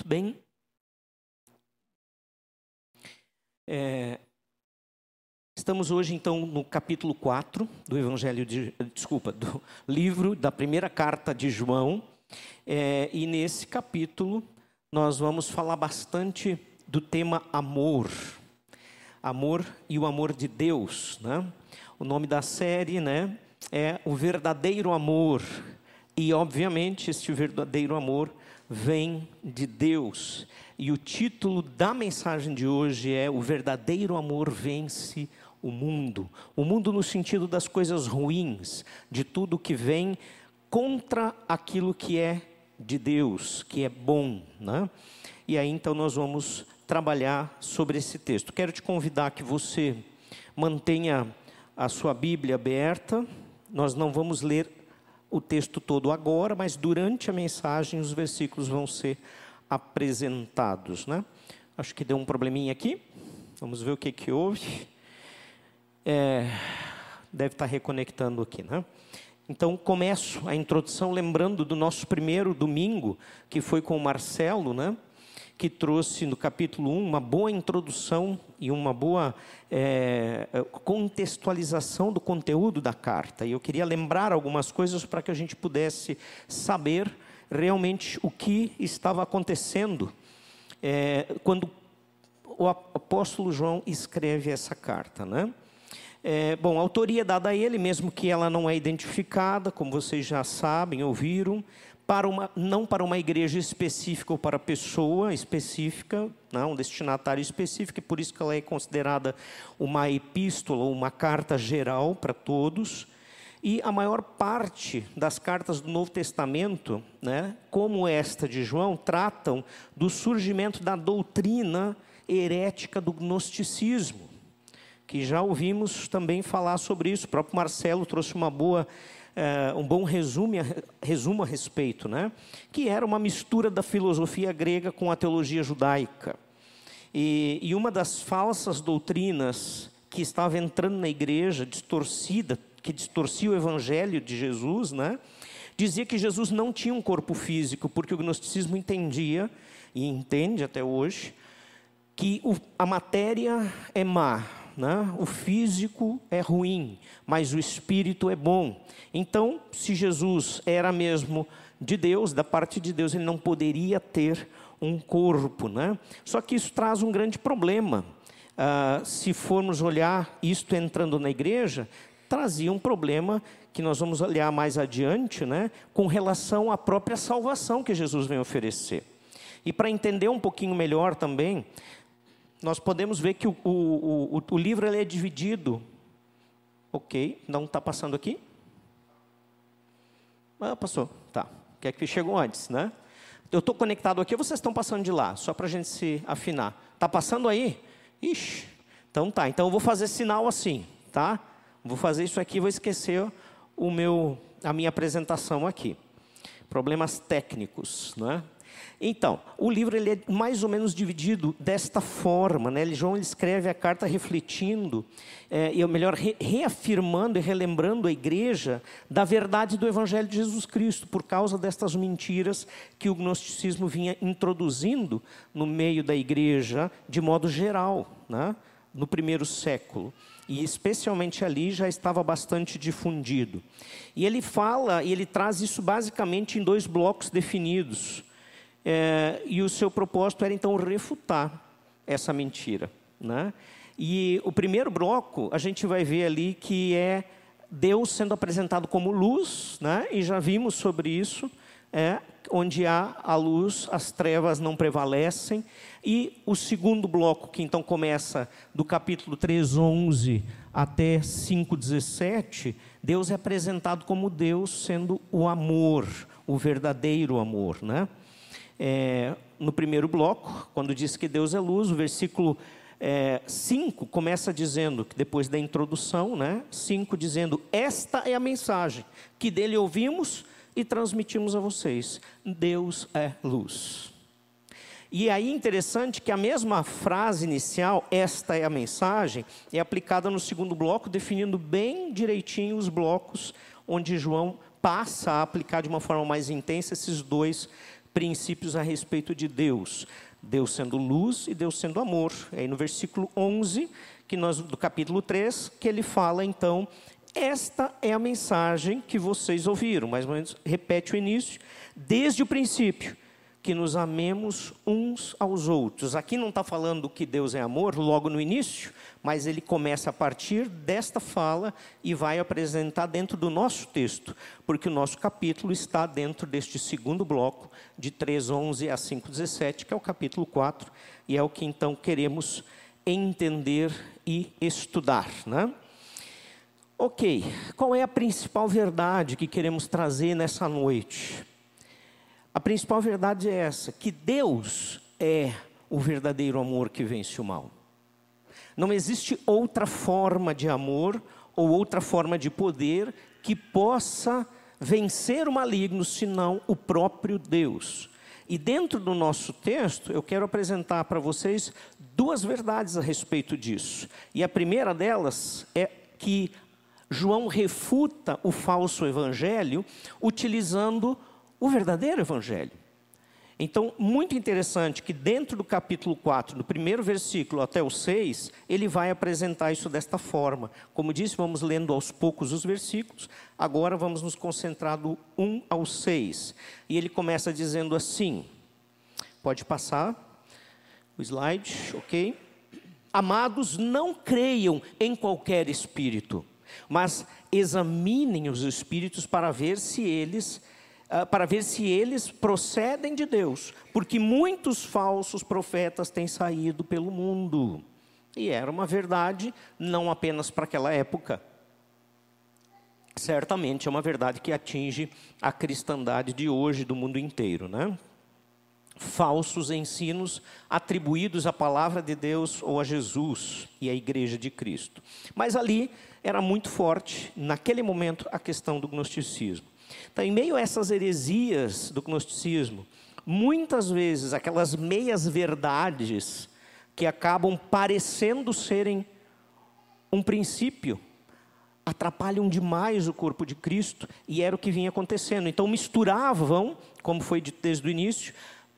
Muito bem. É, estamos hoje, então, no capítulo 4 do Evangelho de. Desculpa, do livro da primeira carta de João. É, e nesse capítulo, nós vamos falar bastante do tema amor. Amor e o amor de Deus. Né? O nome da série né, é O Verdadeiro Amor. E, obviamente, este verdadeiro amor vem de Deus. E o título da mensagem de hoje é O verdadeiro amor vence o mundo. O mundo no sentido das coisas ruins, de tudo que vem contra aquilo que é de Deus, que é bom, né? E aí então nós vamos trabalhar sobre esse texto. Quero te convidar que você mantenha a sua Bíblia aberta. Nós não vamos ler o texto todo agora, mas durante a mensagem os versículos vão ser apresentados, né? Acho que deu um probleminha aqui. Vamos ver o que que houve. É, deve estar reconectando aqui, né? Então começo a introdução lembrando do nosso primeiro domingo, que foi com o Marcelo, né? que trouxe no capítulo 1 uma boa introdução e uma boa é, contextualização do conteúdo da carta. E eu queria lembrar algumas coisas para que a gente pudesse saber realmente o que estava acontecendo é, quando o apóstolo João escreve essa carta, né? É, bom, a autoria dada a ele, mesmo que ela não é identificada, como vocês já sabem, ouviram, para uma, não para uma igreja específica ou para pessoa específica, não, um destinatário específico, e por isso que ela é considerada uma epístola, uma carta geral para todos. E a maior parte das cartas do Novo Testamento, né, como esta de João, tratam do surgimento da doutrina herética do gnosticismo, que já ouvimos também falar sobre isso. O próprio Marcelo trouxe uma boa é, um bom resumo, resumo a respeito, né? que era uma mistura da filosofia grega com a teologia judaica. E, e uma das falsas doutrinas que estava entrando na igreja, distorcida, que distorcia o evangelho de Jesus, né? dizia que Jesus não tinha um corpo físico, porque o gnosticismo entendia, e entende até hoje, que o, a matéria é má, né? o físico é ruim, mas o espírito é bom. Então, se Jesus era mesmo de Deus, da parte de Deus, ele não poderia ter um corpo. Né? Só que isso traz um grande problema. Ah, se formos olhar isto entrando na igreja, trazia um problema que nós vamos olhar mais adiante, né, com relação à própria salvação que Jesus vem oferecer. E para entender um pouquinho melhor também, nós podemos ver que o, o, o, o livro ele é dividido. Ok, não está passando aqui? Ah, passou, tá. Que é que chegou antes, né? Eu estou conectado aqui, vocês estão passando de lá, só para a gente se afinar. Está passando aí? Ixi, então tá. Então eu vou fazer sinal assim, tá? Vou fazer isso aqui, vou esquecer o meu, a minha apresentação aqui. Problemas técnicos, né? Então, o livro ele é mais ou menos dividido desta forma. Né? João escreve a carta refletindo, é, ou melhor, re, reafirmando e relembrando a igreja da verdade do Evangelho de Jesus Cristo, por causa destas mentiras que o gnosticismo vinha introduzindo no meio da igreja de modo geral, né? no primeiro século e especialmente ali já estava bastante difundido. E ele fala, e ele traz isso basicamente em dois blocos definidos. É, e o seu propósito era então refutar essa mentira. Né? E o primeiro bloco, a gente vai ver ali que é Deus sendo apresentado como luz, né? e já vimos sobre isso, é, onde há a luz, as trevas não prevalecem. E o segundo bloco, que então começa do capítulo 3, 11 até 5,17, Deus é apresentado como Deus sendo o amor, o verdadeiro amor. Né? É, no primeiro bloco, quando diz que Deus é luz, o versículo 5 é, começa dizendo, que depois da introdução, né, 5 dizendo: Esta é a mensagem que dele ouvimos e transmitimos a vocês: Deus é luz. E aí interessante que a mesma frase inicial, esta é a mensagem, é aplicada no segundo bloco, definindo bem direitinho os blocos onde João passa a aplicar de uma forma mais intensa esses dois princípios a respeito de Deus. Deus sendo luz e Deus sendo amor. É aí no versículo 11, que nós, do capítulo 3, que ele fala então, esta é a mensagem que vocês ouviram, mais ou menos repete o início, desde o princípio que nos amemos uns aos outros. Aqui não está falando que Deus é amor logo no início, mas ele começa a partir desta fala e vai apresentar dentro do nosso texto, porque o nosso capítulo está dentro deste segundo bloco, de 3:11 a 5:17, que é o capítulo 4, e é o que então queremos entender e estudar, né? Ok, qual é a principal verdade que queremos trazer nessa noite? A principal verdade é essa: que Deus é o verdadeiro amor que vence o mal. Não existe outra forma de amor ou outra forma de poder que possa vencer o maligno senão o próprio Deus. E dentro do nosso texto, eu quero apresentar para vocês duas verdades a respeito disso. E a primeira delas é que João refuta o falso evangelho utilizando o verdadeiro evangelho. Então, muito interessante que dentro do capítulo 4, do primeiro versículo até o 6, ele vai apresentar isso desta forma. Como disse, vamos lendo aos poucos os versículos, agora vamos nos concentrar do 1 ao 6. E ele começa dizendo assim: pode passar o slide, ok? Amados, não creiam em qualquer espírito, mas examinem os espíritos para ver se eles ah, para ver se eles procedem de Deus, porque muitos falsos profetas têm saído pelo mundo. E era uma verdade não apenas para aquela época. Certamente é uma verdade que atinge a cristandade de hoje, do mundo inteiro, né? Falsos ensinos atribuídos à palavra de Deus ou a Jesus e à igreja de Cristo. Mas ali era muito forte, naquele momento, a questão do gnosticismo. Então, em meio a essas heresias do gnosticismo, muitas vezes aquelas meias verdades que acabam parecendo serem um princípio, atrapalham demais o corpo de Cristo, e era o que vinha acontecendo. Então, misturavam, como foi dito desde o início,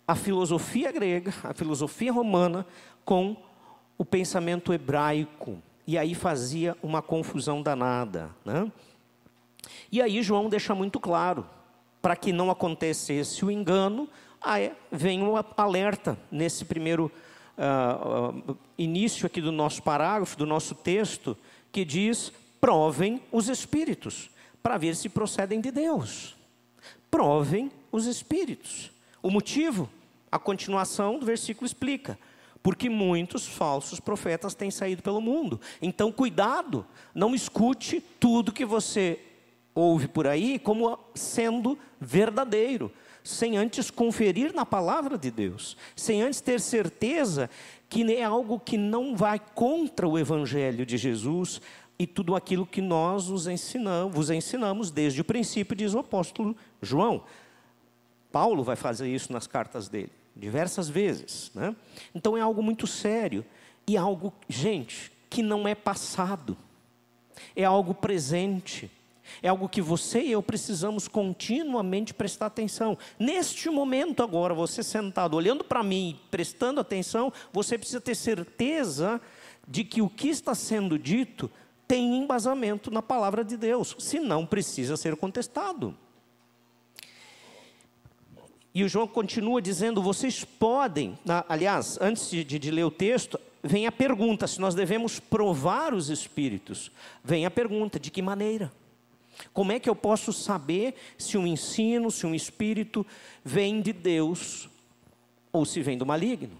a filosofia grega, a filosofia romana, com o pensamento hebraico. E aí fazia uma confusão danada. Né? E aí João deixa muito claro, para que não acontecesse o engano, vem um alerta nesse primeiro uh, uh, início aqui do nosso parágrafo, do nosso texto, que diz: provem os espíritos, para ver se procedem de Deus. Provem os espíritos. O motivo, a continuação do versículo explica porque muitos falsos profetas têm saído pelo mundo. Então, cuidado, não escute tudo que você ouve por aí como sendo verdadeiro, sem antes conferir na palavra de Deus, sem antes ter certeza que é algo que não vai contra o evangelho de Jesus e tudo aquilo que nós os ensinamos, vos ensinamos desde o princípio, diz o apóstolo João. Paulo vai fazer isso nas cartas dele, diversas vezes. Né? Então é algo muito sério e algo, gente, que não é passado, é algo presente é algo que você e eu precisamos continuamente prestar atenção. Neste momento, agora, você sentado, olhando para mim, prestando atenção, você precisa ter certeza de que o que está sendo dito tem embasamento na palavra de Deus, senão precisa ser contestado. E o João continua dizendo: vocês podem, aliás, antes de, de, ler o texto, vem a pergunta: se nós devemos provar os espíritos. Vem a pergunta: de que maneira? Como é que eu posso saber se um ensino, se um espírito vem de Deus ou se vem do maligno?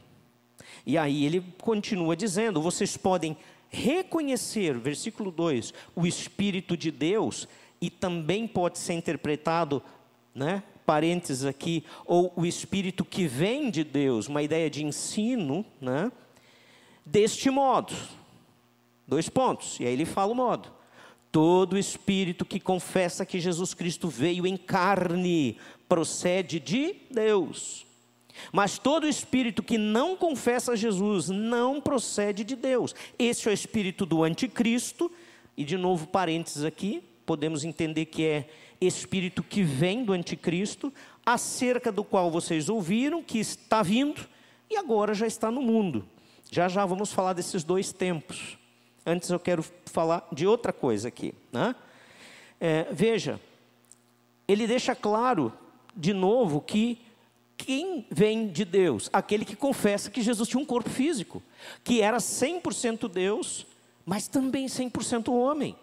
E aí ele continua dizendo: vocês podem reconhecer, versículo 2, o espírito de Deus e também pode ser interpretado, né? Parênteses aqui, ou o espírito que vem de Deus, uma ideia de ensino, né? Deste modo. Dois pontos, e aí ele fala o modo Todo espírito que confessa que Jesus Cristo veio em carne procede de Deus. Mas todo espírito que não confessa Jesus não procede de Deus. Esse é o espírito do anticristo, e de novo parênteses aqui, podemos entender que é espírito que vem do anticristo, acerca do qual vocês ouviram que está vindo e agora já está no mundo. Já já vamos falar desses dois tempos. Antes eu quero falar de outra coisa aqui. Né? É, veja, ele deixa claro de novo que quem vem de Deus? Aquele que confessa que Jesus tinha um corpo físico, que era 100% Deus, mas também 100% homem.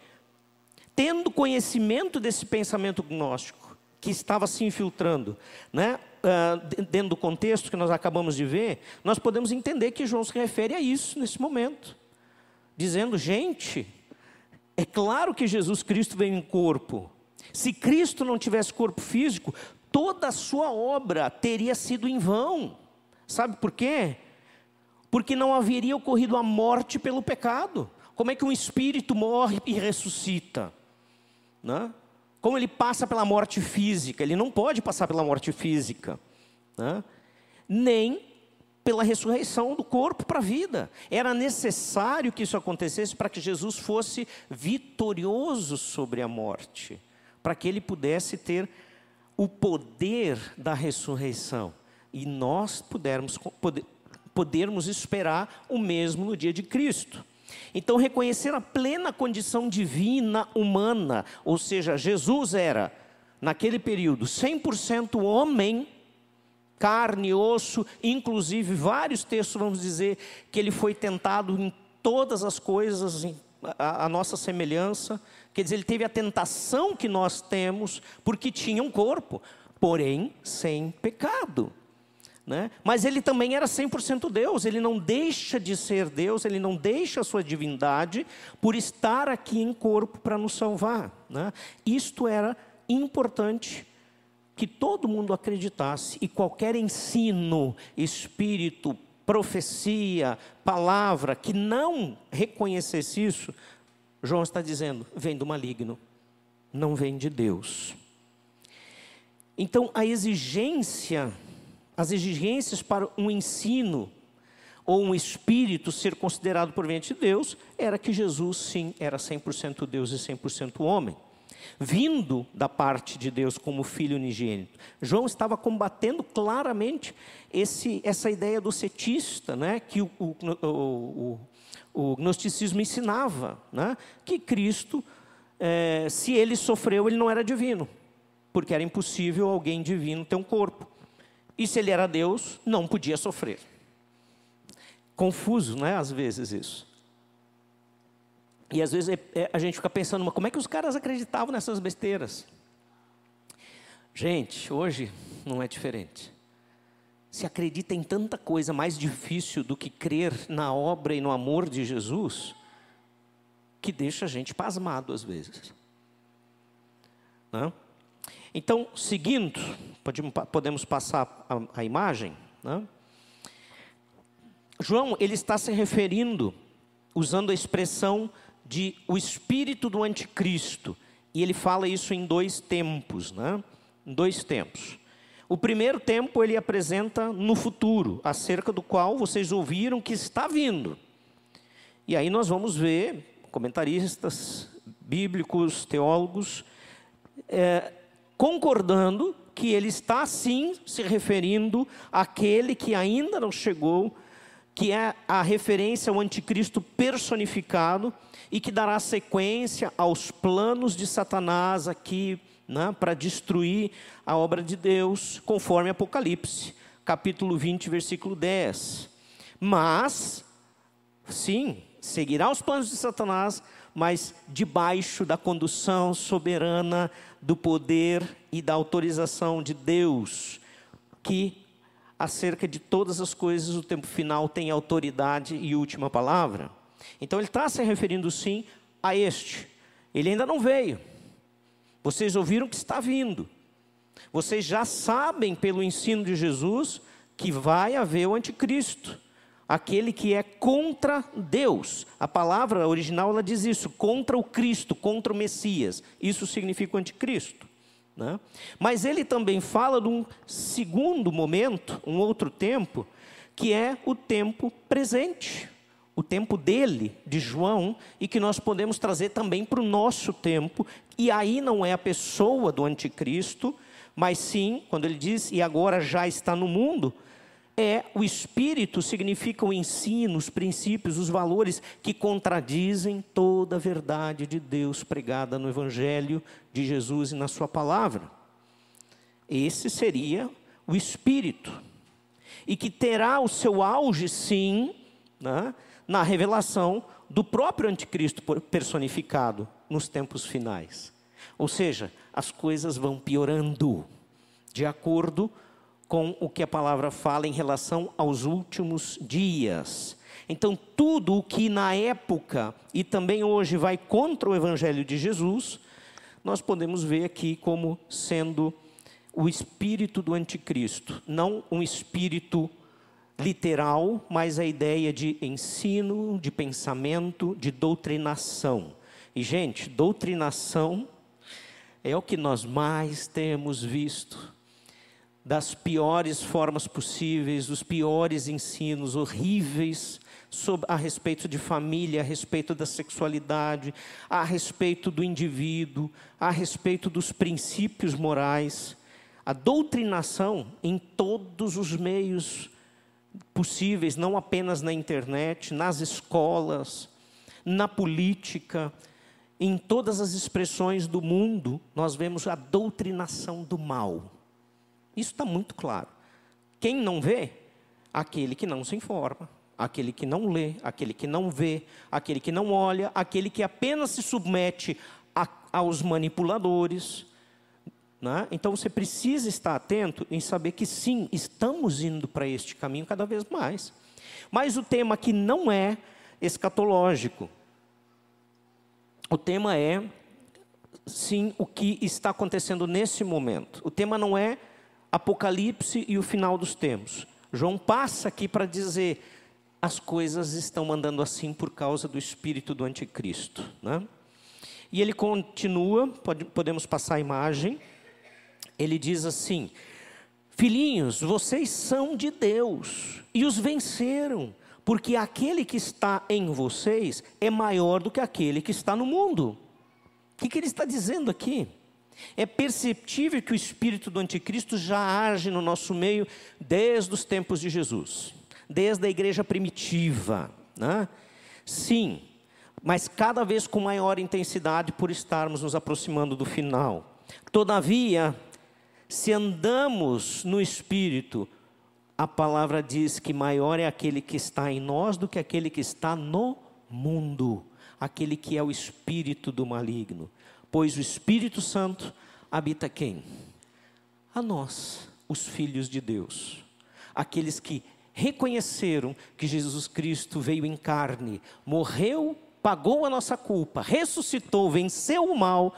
Tendo conhecimento desse pensamento gnóstico, que estava se infiltrando, né? Uh, dentro do contexto que nós acabamos de ver, nós podemos entender que João se refere a isso nesse momento, dizendo: gente, é claro que Jesus Cristo veio em corpo. Se Cristo não tivesse corpo físico, toda a sua obra teria sido em vão. Sabe por quê? Porque não haveria ocorrido a morte pelo pecado. Como é que um espírito morre e ressuscita? Né? Como ele passa pela morte física? Ele não pode passar pela morte física. Né? Nem pela ressurreição do corpo para a vida. Era necessário que isso acontecesse para que Jesus fosse vitorioso sobre a morte, para que ele pudesse ter o poder da ressurreição e nós pudermos, poder, podermos esperar o mesmo no dia de Cristo. Então, reconhecer a plena condição divina humana, ou seja, Jesus era, naquele período, 100% homem, carne, osso, inclusive vários textos vamos dizer que ele foi tentado em todas as coisas, a, a nossa semelhança, Quer dizer, ele teve a tentação que nós temos, porque tinha um corpo, porém sem pecado. Né? Mas ele também era 100% Deus, ele não deixa de ser Deus, ele não deixa a sua divindade por estar aqui em corpo para nos salvar. Né? Isto era importante que todo mundo acreditasse e qualquer ensino, espírito, profecia, palavra que não reconhecesse isso, João está dizendo, vem do maligno, não vem de Deus. Então, a exigência, as exigências para um ensino ou um espírito ser considerado proveniente de Deus, era que Jesus, sim, era 100% Deus e 100% homem. Vindo da parte de Deus como filho unigênito. João estava combatendo claramente esse, essa ideia do cetista, né, que o, o, o, o gnosticismo ensinava né, que Cristo, é, se ele sofreu, ele não era divino, porque era impossível alguém divino ter um corpo. E se ele era Deus, não podia sofrer. Confuso, né, às vezes isso. E às vezes é, é, a gente fica pensando, mas como é que os caras acreditavam nessas besteiras? Gente, hoje não é diferente se acredita em tanta coisa mais difícil do que crer na obra e no amor de Jesus, que deixa a gente pasmado às vezes. Não? Então, seguindo, podemos passar a, a imagem. Não? João, ele está se referindo, usando a expressão de o espírito do anticristo, e ele fala isso em dois tempos, né? em dois tempos. O primeiro tempo ele apresenta no futuro, acerca do qual vocês ouviram que está vindo. E aí nós vamos ver comentaristas bíblicos, teólogos, é, concordando que ele está sim se referindo àquele que ainda não chegou, que é a referência ao anticristo personificado e que dará sequência aos planos de Satanás aqui né, para destruir a obra de Deus, conforme Apocalipse, capítulo 20, versículo 10. Mas, sim, seguirá os planos de Satanás, mas debaixo da condução soberana do poder e da autorização de Deus, que acerca de todas as coisas o tempo final tem autoridade e última palavra. Então ele está se referindo sim a este. Ele ainda não veio, vocês ouviram que está vindo. Vocês já sabem pelo ensino de Jesus que vai haver o anticristo, aquele que é contra Deus. A palavra original ela diz isso, contra o Cristo, contra o Messias. Isso significa o anticristo. Né? Mas ele também fala de um segundo momento, um outro tempo, que é o tempo presente, o tempo dele, de João, e que nós podemos trazer também para o nosso tempo. E aí não é a pessoa do anticristo, mas sim, quando ele diz, e agora já está no mundo, é o espírito, significa o ensino, os princípios, os valores que contradizem toda a verdade de Deus pregada no Evangelho de Jesus e na Sua palavra. Esse seria o espírito, e que terá o seu auge, sim, né, na revelação do próprio anticristo personificado nos tempos finais. Ou seja, as coisas vão piorando de acordo com o que a palavra fala em relação aos últimos dias. Então, tudo o que na época e também hoje vai contra o evangelho de Jesus, nós podemos ver aqui como sendo o espírito do anticristo, não um espírito literal, mas a ideia de ensino, de pensamento, de doutrinação. E, gente, doutrinação é o que nós mais temos visto. Das piores formas possíveis, os piores ensinos horríveis sobre, a respeito de família, a respeito da sexualidade, a respeito do indivíduo, a respeito dos princípios morais. A doutrinação em todos os meios possíveis, não apenas na internet, nas escolas, na política, em todas as expressões do mundo, nós vemos a doutrinação do mal. Isso está muito claro. Quem não vê? Aquele que não se informa, aquele que não lê, aquele que não vê, aquele que não olha, aquele que apenas se submete a, aos manipuladores, né? Então você precisa estar atento em saber que sim, estamos indo para este caminho cada vez mais. Mas o tema aqui não é escatológico. O tema é, sim, o que está acontecendo nesse momento. O tema não é Apocalipse e o final dos tempos. João passa aqui para dizer as coisas estão andando assim por causa do espírito do anticristo. Né? E ele continua, pode, podemos passar a imagem ele diz assim: Filhinhos, vocês são de Deus e os venceram, porque aquele que está em vocês é maior do que aquele que está no mundo. O que, que ele está dizendo aqui? É perceptível que o espírito do anticristo já age no nosso meio desde os tempos de Jesus, desde a igreja primitiva. Né? Sim, mas cada vez com maior intensidade por estarmos nos aproximando do final. Todavia, se andamos no Espírito, a palavra diz que maior é aquele que está em nós do que aquele que está no mundo, aquele que é o espírito do maligno. Pois o Espírito Santo habita quem? A nós, os filhos de Deus, aqueles que reconheceram que Jesus Cristo veio em carne, morreu, pagou a nossa culpa, ressuscitou, venceu o mal,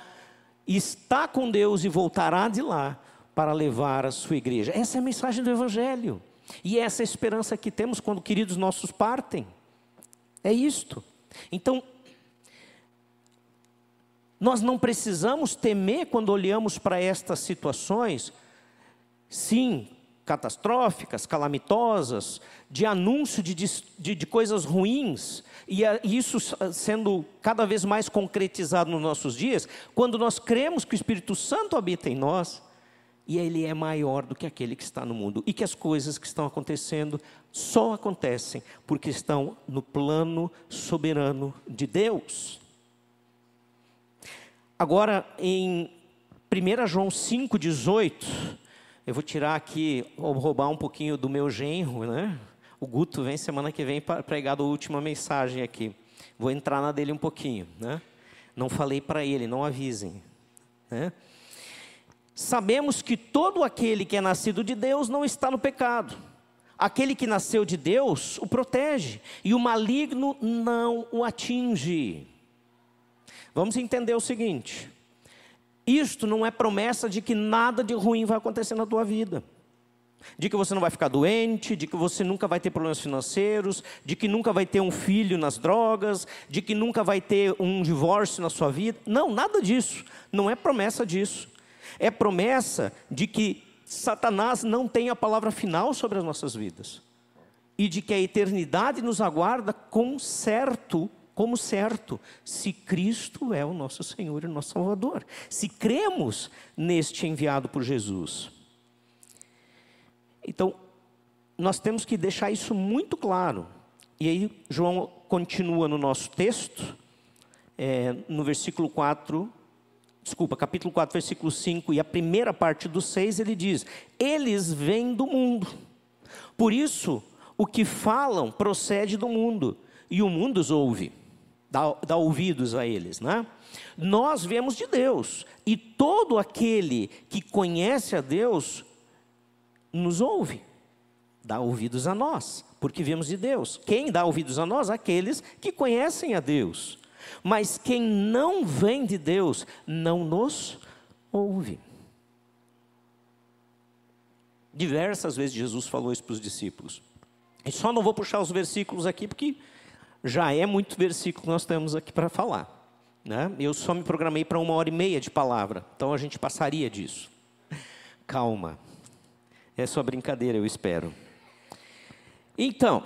está com Deus e voltará de lá para levar a sua igreja. Essa é a mensagem do Evangelho. E essa é a esperança que temos quando queridos nossos partem. É isto. Então, nós não precisamos temer quando olhamos para estas situações, sim, catastróficas, calamitosas, de anúncio de, de, de coisas ruins, e isso sendo cada vez mais concretizado nos nossos dias, quando nós cremos que o Espírito Santo habita em nós e ele é maior do que aquele que está no mundo. E que as coisas que estão acontecendo só acontecem porque estão no plano soberano de Deus. Agora, em 1 João 5,18, eu vou tirar aqui, vou roubar um pouquinho do meu genro, né? O Guto vem semana que vem para pregar a última mensagem aqui. Vou entrar na dele um pouquinho, né? Não falei para ele, não avisem, né? Sabemos que todo aquele que é nascido de Deus não está no pecado. Aquele que nasceu de Deus o protege, e o maligno não o atinge. Vamos entender o seguinte: isto não é promessa de que nada de ruim vai acontecer na tua vida. De que você não vai ficar doente, de que você nunca vai ter problemas financeiros, de que nunca vai ter um filho nas drogas, de que nunca vai ter um divórcio na sua vida. Não, nada disso. Não é promessa disso é promessa de que Satanás não tem a palavra final sobre as nossas vidas. e de que a eternidade nos aguarda com certo, como certo, se Cristo é o nosso Senhor e nosso Salvador, se cremos neste enviado por Jesus. Então, nós temos que deixar isso muito claro. E aí, João continua no nosso texto, é, no versículo 4, desculpa, capítulo 4, versículo 5, e a primeira parte do 6, ele diz: Eles vêm do mundo. Por isso, o que falam procede do mundo, e o mundo os ouve, dá, dá ouvidos a eles, né? Nós vemos de Deus, e todo aquele que conhece a Deus nos ouve, dá ouvidos a nós, porque vemos de Deus. Quem dá ouvidos a nós? Aqueles que conhecem a Deus. Mas quem não vem de Deus não nos ouve. Diversas vezes Jesus falou isso para os discípulos. E só não vou puxar os versículos aqui, porque já é muito versículo que nós temos aqui para falar. Né? Eu só me programei para uma hora e meia de palavra, então a gente passaria disso. Calma. É só brincadeira, eu espero. Então,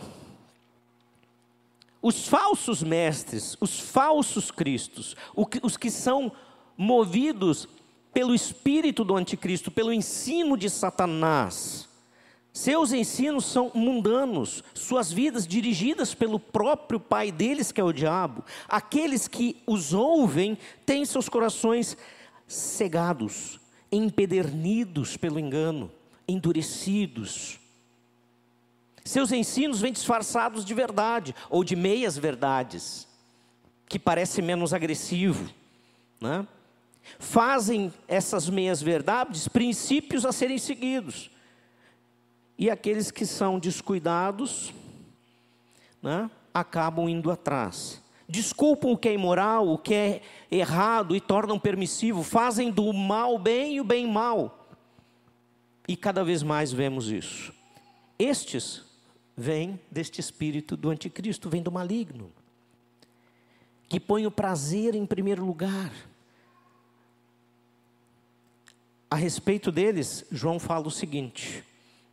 os falsos mestres, os falsos cristos, os que são movidos pelo espírito do anticristo, pelo ensino de Satanás. Seus ensinos são mundanos, suas vidas dirigidas pelo próprio pai deles, que é o diabo. Aqueles que os ouvem têm seus corações cegados, empedernidos pelo engano, endurecidos. Seus ensinos vêm disfarçados de verdade ou de meias verdades, que parece menos agressivo, né? Fazem essas meias verdades princípios a serem seguidos. E aqueles que são descuidados, né, acabam indo atrás. Desculpam o que é imoral, o que é errado e tornam permissivo, fazem do mal bem e o bem mal. E cada vez mais vemos isso. Estes vêm deste espírito do anticristo, vêm do maligno, que põe o prazer em primeiro lugar. A respeito deles, João fala o seguinte,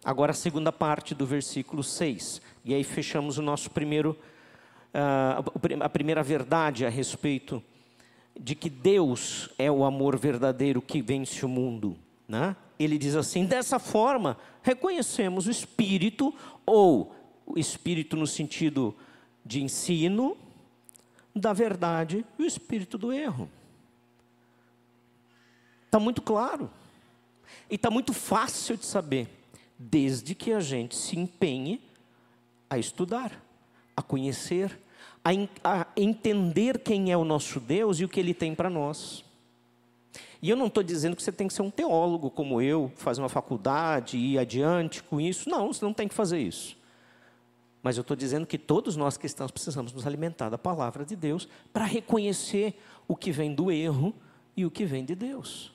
agora a segunda parte do versículo 6, e aí fechamos o nosso primeiro, uh, a primeira verdade a respeito de que Deus é o amor verdadeiro que vence o mundo. Né? Ele diz assim: dessa forma, reconhecemos o Espírito, ou o Espírito no sentido de ensino, da verdade e o Espírito do erro. Está muito claro. E está muito fácil de saber, desde que a gente se empenhe a estudar, a conhecer, a, a entender quem é o nosso Deus e o que Ele tem para nós. E eu não estou dizendo que você tem que ser um teólogo como eu, fazer uma faculdade e ir adiante com isso. Não, você não tem que fazer isso. Mas eu estou dizendo que todos nós cristãos precisamos nos alimentar da palavra de Deus para reconhecer o que vem do erro e o que vem de Deus.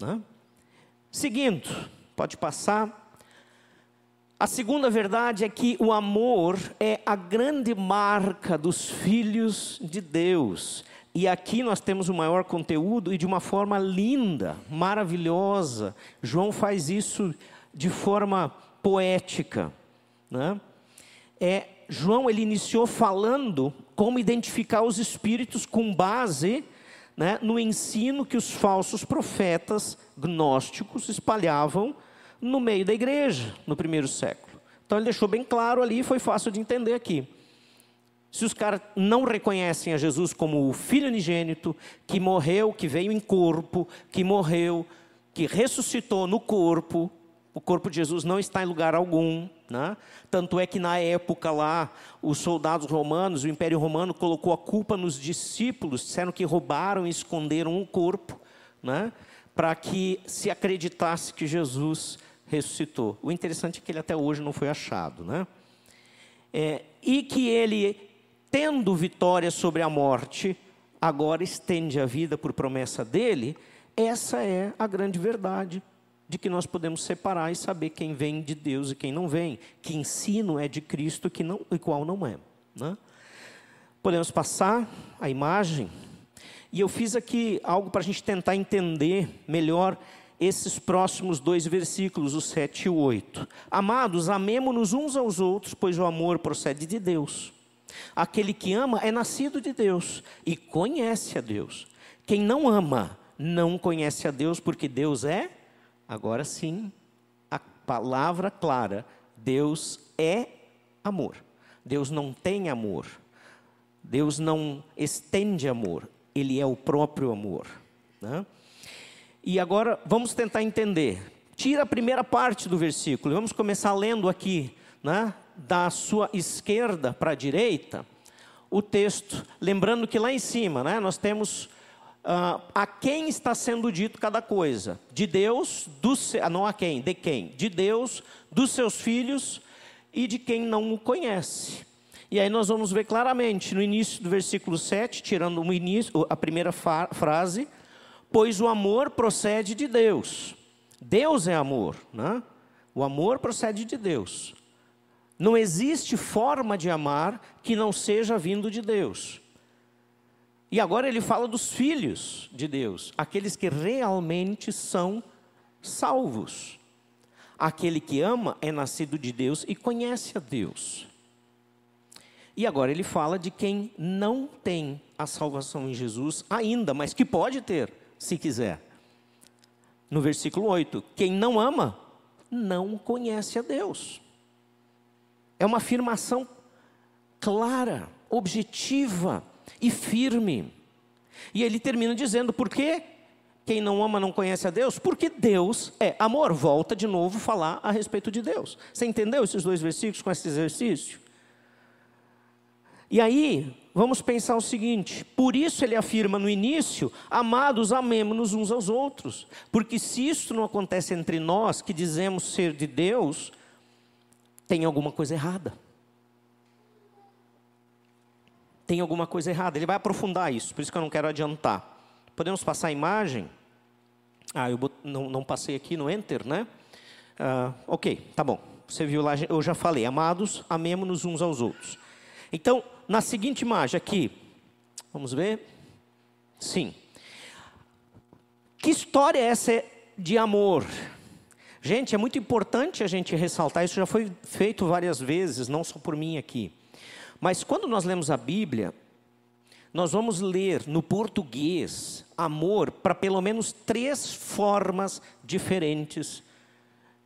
Né? Seguindo, pode passar. A segunda verdade é que o amor é a grande marca dos filhos de Deus. E aqui nós temos o maior conteúdo e de uma forma linda, maravilhosa. João faz isso de forma poética. Né? É, João ele iniciou falando como identificar os espíritos com base né, no ensino que os falsos profetas gnósticos espalhavam no meio da igreja no primeiro século. Então ele deixou bem claro ali, foi fácil de entender aqui. Se os caras não reconhecem a Jesus como o Filho unigênito, que morreu, que veio em corpo, que morreu, que ressuscitou no corpo, o corpo de Jesus não está em lugar algum. Né? Tanto é que na época lá, os soldados romanos, o Império Romano colocou a culpa nos discípulos, disseram que roubaram e esconderam o corpo, né? para que se acreditasse que Jesus ressuscitou. O interessante é que ele até hoje não foi achado. Né? É, e que ele tendo vitória sobre a morte, agora estende a vida por promessa dele, essa é a grande verdade de que nós podemos separar e saber quem vem de Deus e quem não vem, que ensino é de Cristo que não, e qual não é. Né? Podemos passar a imagem, e eu fiz aqui algo para a gente tentar entender melhor esses próximos dois versículos, o 7 e o 8. Amados, amemo-nos uns aos outros, pois o amor procede de Deus. Aquele que ama é nascido de Deus e conhece a Deus. Quem não ama não conhece a Deus, porque Deus é, agora sim, a palavra clara: Deus é amor. Deus não tem amor. Deus não estende amor. Ele é o próprio amor. Né? E agora vamos tentar entender. Tira a primeira parte do versículo. Vamos começar lendo aqui, né, da sua esquerda para a direita, o texto. Lembrando que lá em cima, né, nós temos uh, a quem está sendo dito cada coisa. De Deus, do, ah, não a quem, de quem? De Deus, dos seus filhos e de quem não o conhece. E aí nós vamos ver claramente no início do versículo 7, tirando início, a primeira frase, pois o amor procede de Deus. Deus é amor, né? O amor procede de Deus. Não existe forma de amar que não seja vindo de Deus. E agora ele fala dos filhos de Deus, aqueles que realmente são salvos. Aquele que ama é nascido de Deus e conhece a Deus. E agora ele fala de quem não tem a salvação em Jesus ainda, mas que pode ter se quiser. No versículo 8: Quem não ama, não conhece a Deus. É uma afirmação clara, objetiva e firme. E ele termina dizendo: por quê? Quem não ama não conhece a Deus? Porque Deus é amor. Volta de novo falar a respeito de Deus. Você entendeu esses dois versículos com esse exercício? E aí, vamos pensar o seguinte: por isso ele afirma no início, amados, amemos-nos uns aos outros. Porque se isso não acontece entre nós, que dizemos ser de Deus, tem alguma coisa errada. Tem alguma coisa errada. Ele vai aprofundar isso, por isso que eu não quero adiantar. Podemos passar a imagem? Ah, eu não, não passei aqui no Enter, né? Ah, ok, tá bom. Você viu lá, eu já falei, amados, amemos-nos uns aos outros. Então, na seguinte imagem aqui, vamos ver? Sim. Que história é essa de amor? Gente, é muito importante a gente ressaltar, isso já foi feito várias vezes, não só por mim aqui. Mas quando nós lemos a Bíblia, nós vamos ler no português amor para pelo menos três formas diferentes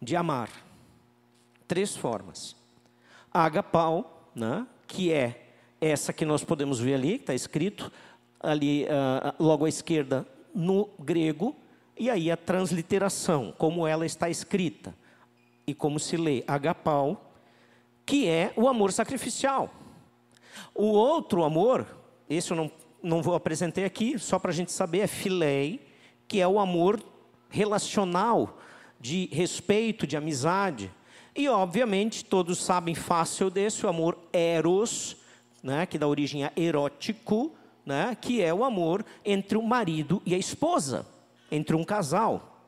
de amar. Três formas. Agapau, né? que é essa que nós podemos ver ali, que está escrito ali uh, logo à esquerda no grego, e aí a transliteração, como ela está escrita e como se lê agapau, que é o amor sacrificial. O outro amor, esse eu não, não vou apresentar aqui, só para a gente saber, é filei, que é o amor relacional, de respeito, de amizade. E, obviamente, todos sabem fácil desse, o amor eros, né, que dá origem a erótico, né, que é o amor entre o marido e a esposa, entre um casal.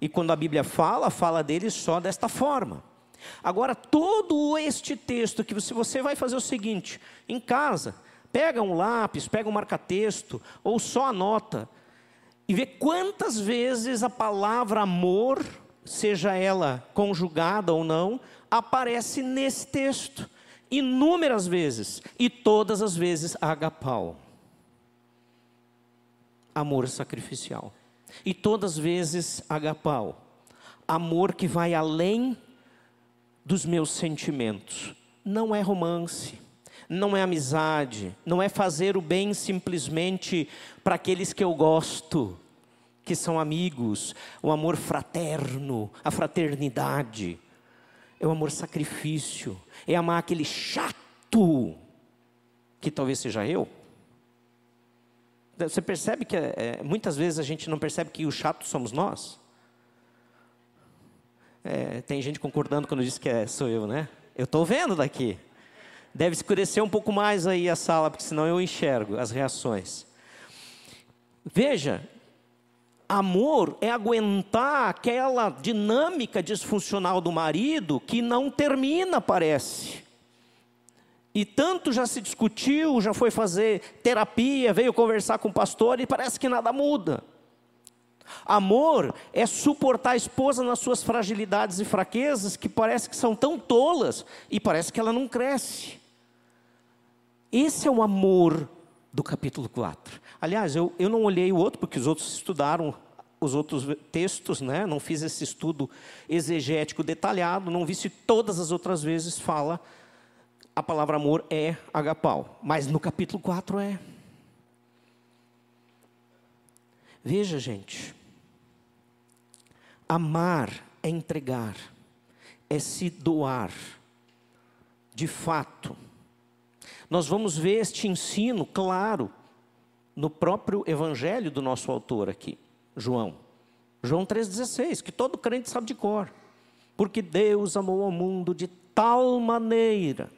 E quando a Bíblia fala, fala dele só desta forma. Agora, todo este texto que você, você vai fazer o seguinte, em casa, pega um lápis, pega um marca-texto, ou só anota, e vê quantas vezes a palavra amor seja ela conjugada ou não, aparece nesse texto, inúmeras vezes, e todas as vezes agapau amor sacrificial. E todas as vezes agapau, amor que vai além dos meus sentimentos. Não é romance, não é amizade, não é fazer o bem simplesmente para aqueles que eu gosto, que são amigos, o amor fraterno, a fraternidade, é o amor sacrifício, é amar aquele chato, que talvez seja eu. Você percebe que é, muitas vezes a gente não percebe que o chato somos nós? É, tem gente concordando quando diz que é, sou eu, né? Eu estou vendo daqui. Deve escurecer um pouco mais aí a sala, porque senão eu enxergo as reações. Veja, Amor é aguentar aquela dinâmica disfuncional do marido que não termina, parece. E tanto já se discutiu, já foi fazer terapia, veio conversar com o pastor e parece que nada muda. Amor é suportar a esposa nas suas fragilidades e fraquezas que parece que são tão tolas e parece que ela não cresce. Esse é o amor do capítulo 4. Aliás, eu, eu não olhei o outro, porque os outros estudaram os outros textos, né? não fiz esse estudo exegético detalhado, não vi se todas as outras vezes fala a palavra amor é agapau, mas no capítulo 4 é. Veja, gente, amar é entregar, é se doar, de fato. Nós vamos ver este ensino claro no próprio evangelho do nosso autor aqui, João. João 3,16, que todo crente sabe de cor. Porque Deus amou o mundo de tal maneira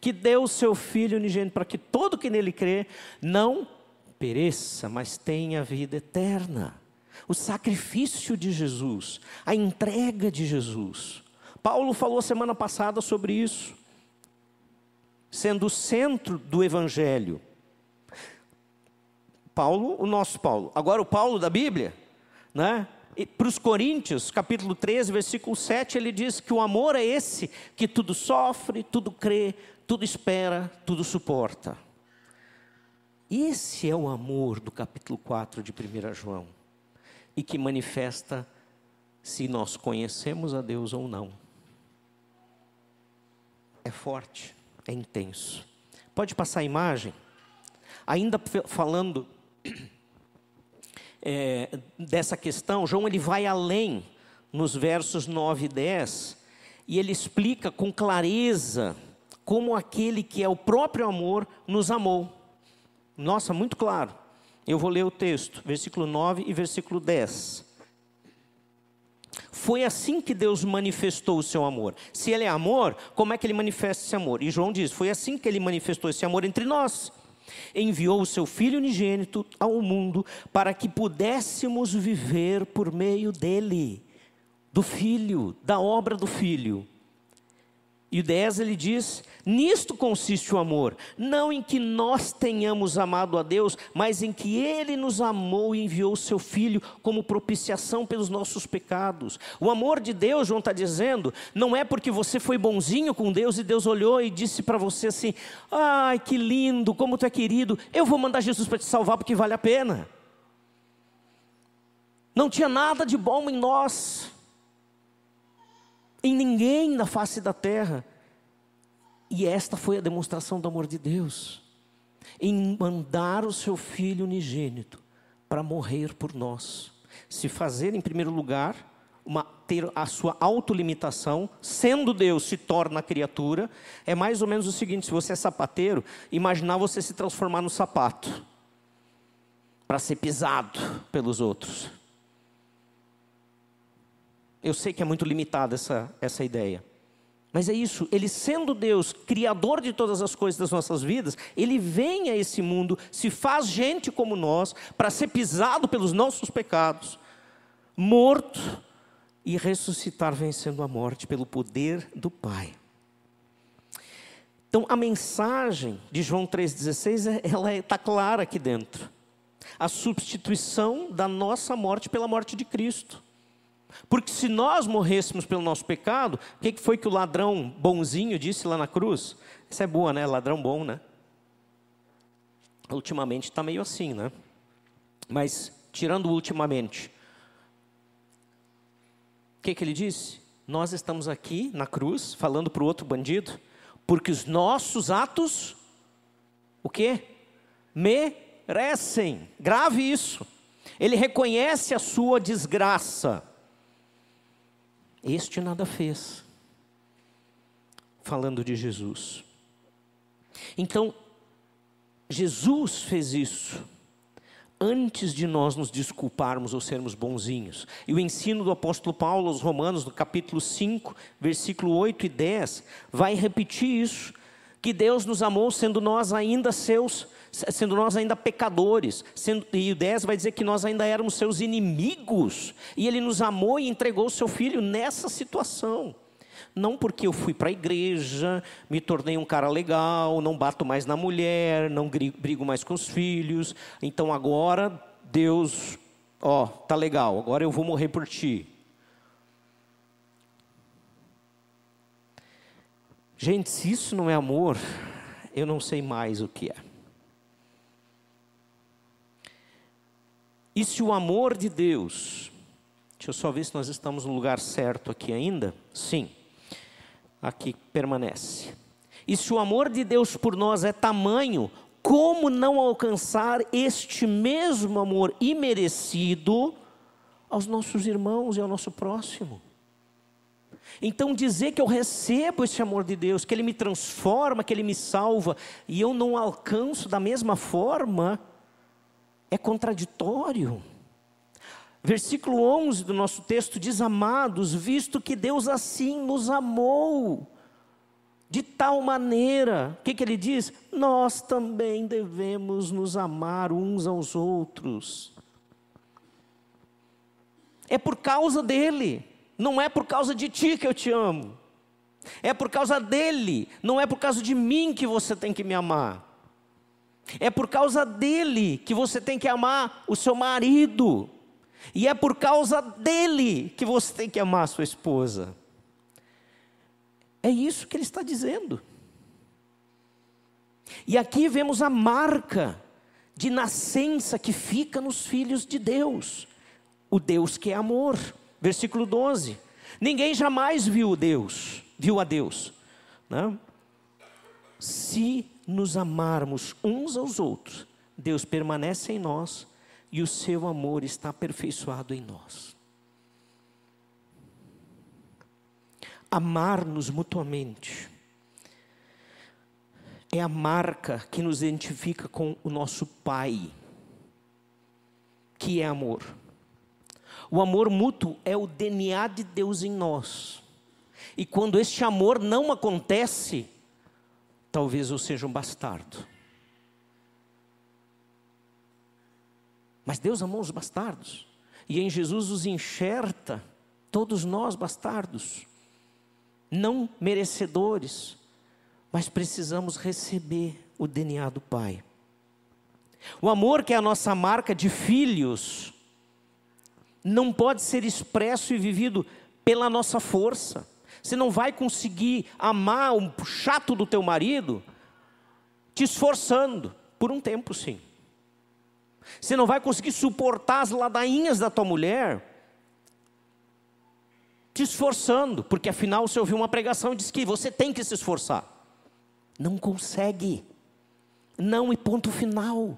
que deu o seu Filho unigênito para que todo que nele crê não pereça, mas tenha vida eterna. O sacrifício de Jesus, a entrega de Jesus. Paulo falou semana passada sobre isso, sendo o centro do Evangelho. Paulo, o nosso Paulo. Agora, o Paulo da Bíblia, né? para os Coríntios, capítulo 13, versículo 7, ele diz que o amor é esse que tudo sofre, tudo crê, tudo espera, tudo suporta. Esse é o amor do capítulo 4 de 1 João, e que manifesta se nós conhecemos a Deus ou não. É forte, é intenso. Pode passar a imagem? Ainda falando é, dessa questão, João ele vai além nos versos 9 e 10, e ele explica com clareza como aquele que é o próprio amor nos amou. Nossa, muito claro. Eu vou ler o texto, versículo 9 e versículo 10. Foi assim que Deus manifestou o seu amor. Se ele é amor, como é que ele manifesta esse amor? E João diz: foi assim que ele manifestou esse amor entre nós enviou o seu Filho unigênito ao mundo para que pudéssemos viver por meio dele, do Filho, da obra do Filho. E o 10 ele diz: Nisto consiste o amor, não em que nós tenhamos amado a Deus, mas em que Ele nos amou e enviou o Seu Filho como propiciação pelos nossos pecados. O amor de Deus, João está dizendo, não é porque você foi bonzinho com Deus e Deus olhou e disse para você assim: Ai, que lindo, como tu é querido, eu vou mandar Jesus para te salvar porque vale a pena. Não tinha nada de bom em nós em ninguém na face da terra. E esta foi a demonstração do amor de Deus, em mandar o seu filho unigênito para morrer por nós, se fazer em primeiro lugar uma, ter a sua autolimitação, sendo Deus se torna criatura, é mais ou menos o seguinte: se você é sapateiro, imaginar você se transformar no sapato para ser pisado pelos outros. Eu sei que é muito limitada essa, essa ideia. Mas é isso, ele sendo Deus, criador de todas as coisas das nossas vidas, ele vem a esse mundo, se faz gente como nós, para ser pisado pelos nossos pecados, morto e ressuscitar vencendo a morte pelo poder do Pai. Então a mensagem de João 3,16, é, ela está clara aqui dentro. A substituição da nossa morte pela morte de Cristo. Porque se nós morrêssemos pelo nosso pecado, o que foi que o ladrão bonzinho disse lá na cruz? Isso é boa, né? Ladrão bom, né? Ultimamente está meio assim, né? Mas, tirando ultimamente, o que, que ele disse? Nós estamos aqui na cruz, falando para o outro bandido, porque os nossos atos, o quê? Merecem. Grave isso. Ele reconhece a sua desgraça. Este nada fez. Falando de Jesus. Então, Jesus fez isso antes de nós nos desculparmos ou sermos bonzinhos. E o ensino do apóstolo Paulo aos Romanos, no capítulo 5, versículo 8 e 10, vai repetir isso: que Deus nos amou sendo nós ainda seus sendo nós ainda pecadores, sendo, e o 10 vai dizer que nós ainda éramos seus inimigos, e Ele nos amou e entregou o seu filho nessa situação. Não porque eu fui para a igreja, me tornei um cara legal, não bato mais na mulher, não brigo mais com os filhos, então agora Deus Ó, tá legal, agora eu vou morrer por ti. Gente, se isso não é amor, eu não sei mais o que é. E se o amor de Deus, deixa eu só ver se nós estamos no lugar certo aqui ainda. Sim, aqui permanece. E se o amor de Deus por nós é tamanho, como não alcançar este mesmo amor imerecido aos nossos irmãos e ao nosso próximo? Então, dizer que eu recebo esse amor de Deus, que Ele me transforma, que Ele me salva, e eu não alcanço da mesma forma, é contraditório. Versículo 11 do nosso texto diz: Amados, visto que Deus assim nos amou, de tal maneira, o que, que ele diz? Nós também devemos nos amar uns aos outros. É por causa dele, não é por causa de ti que eu te amo. É por causa dele, não é por causa de mim que você tem que me amar. É por causa dele que você tem que amar o seu marido. E é por causa dele que você tem que amar a sua esposa. É isso que ele está dizendo. E aqui vemos a marca de nascença que fica nos filhos de Deus, o Deus que é amor. Versículo 12. Ninguém jamais viu Deus, viu a Deus. Não? Se nos amarmos uns aos outros, Deus permanece em nós e o seu amor está aperfeiçoado em nós. Amar-nos mutuamente é a marca que nos identifica com o nosso Pai, que é amor. O amor mútuo é o DNA de Deus em nós. E quando este amor não acontece, talvez eu seja um bastardo. Mas Deus amou os bastardos. E em Jesus os enxerta, todos nós bastardos, não merecedores, mas precisamos receber o DNA do Pai. O amor que é a nossa marca de filhos, não pode ser expresso e vivido pela nossa força. Você não vai conseguir amar o chato do teu marido te esforçando, por um tempo sim. Você não vai conseguir suportar as ladainhas da tua mulher te esforçando, porque afinal você ouviu uma pregação e diz que você tem que se esforçar. Não consegue. Não e ponto final.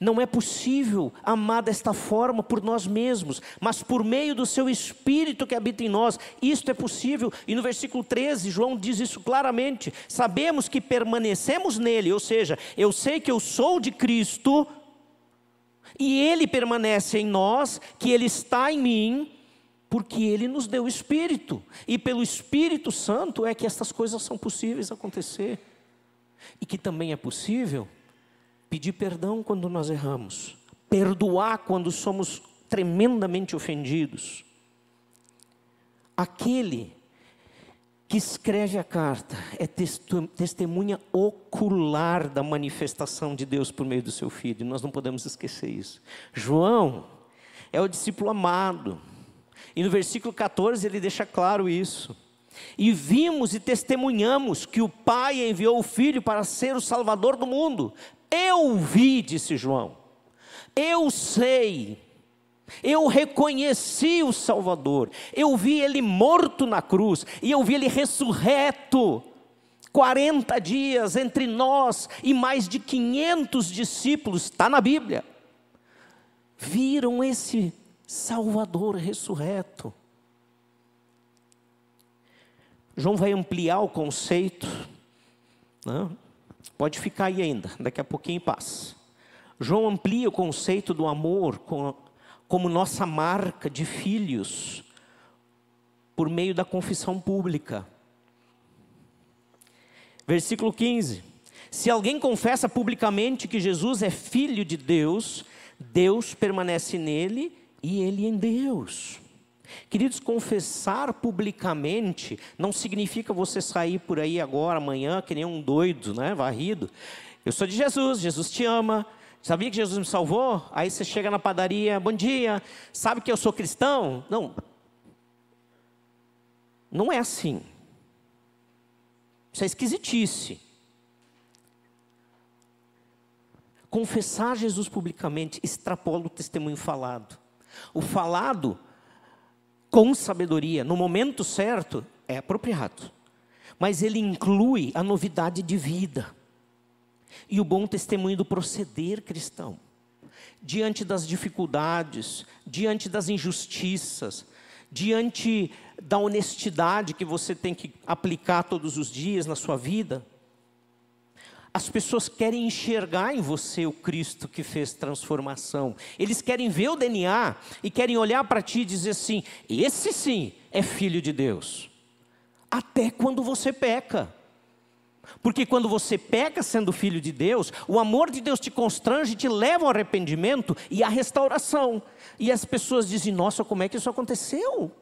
Não é possível amar desta forma por nós mesmos, mas por meio do seu Espírito que habita em nós, isto é possível. E no versículo 13, João diz isso claramente: sabemos que permanecemos nele, ou seja, eu sei que eu sou de Cristo, e ele permanece em nós, que ele está em mim, porque ele nos deu o Espírito, e pelo Espírito Santo é que estas coisas são possíveis acontecer, e que também é possível pedir perdão quando nós erramos, perdoar quando somos tremendamente ofendidos. Aquele que escreve a carta é testemunha ocular da manifestação de Deus por meio do seu filho, nós não podemos esquecer isso. João é o discípulo amado, e no versículo 14 ele deixa claro isso. E vimos e testemunhamos que o Pai enviou o Filho para ser o Salvador do mundo. Eu vi, disse João, eu sei, eu reconheci o Salvador, eu vi ele morto na cruz, e eu vi ele ressurreto. 40 dias entre nós e mais de 500 discípulos, está na Bíblia, viram esse Salvador ressurreto. João vai ampliar o conceito, não? Pode ficar aí ainda, daqui a pouquinho passa. João amplia o conceito do amor como nossa marca de filhos por meio da confissão pública. Versículo 15: Se alguém confessa publicamente que Jesus é filho de Deus, Deus permanece nele e ele em Deus. Queridos, confessar publicamente não significa você sair por aí agora, amanhã, que nem um doido, né, varrido. Eu sou de Jesus, Jesus te ama, Sabia que Jesus me salvou? Aí você chega na padaria, bom dia, sabe que eu sou cristão? Não. Não é assim. Isso é esquisitice. Confessar Jesus publicamente extrapola o testemunho falado. O falado, com sabedoria, no momento certo, é apropriado. Mas ele inclui a novidade de vida e o bom testemunho do proceder cristão. Diante das dificuldades, diante das injustiças, diante da honestidade que você tem que aplicar todos os dias na sua vida, as pessoas querem enxergar em você o Cristo que fez transformação. Eles querem ver o DNA e querem olhar para ti e dizer assim: esse sim é filho de Deus. Até quando você peca. Porque quando você peca sendo filho de Deus, o amor de Deus te constrange, te leva ao arrependimento e à restauração. E as pessoas dizem: Nossa, como é que isso aconteceu?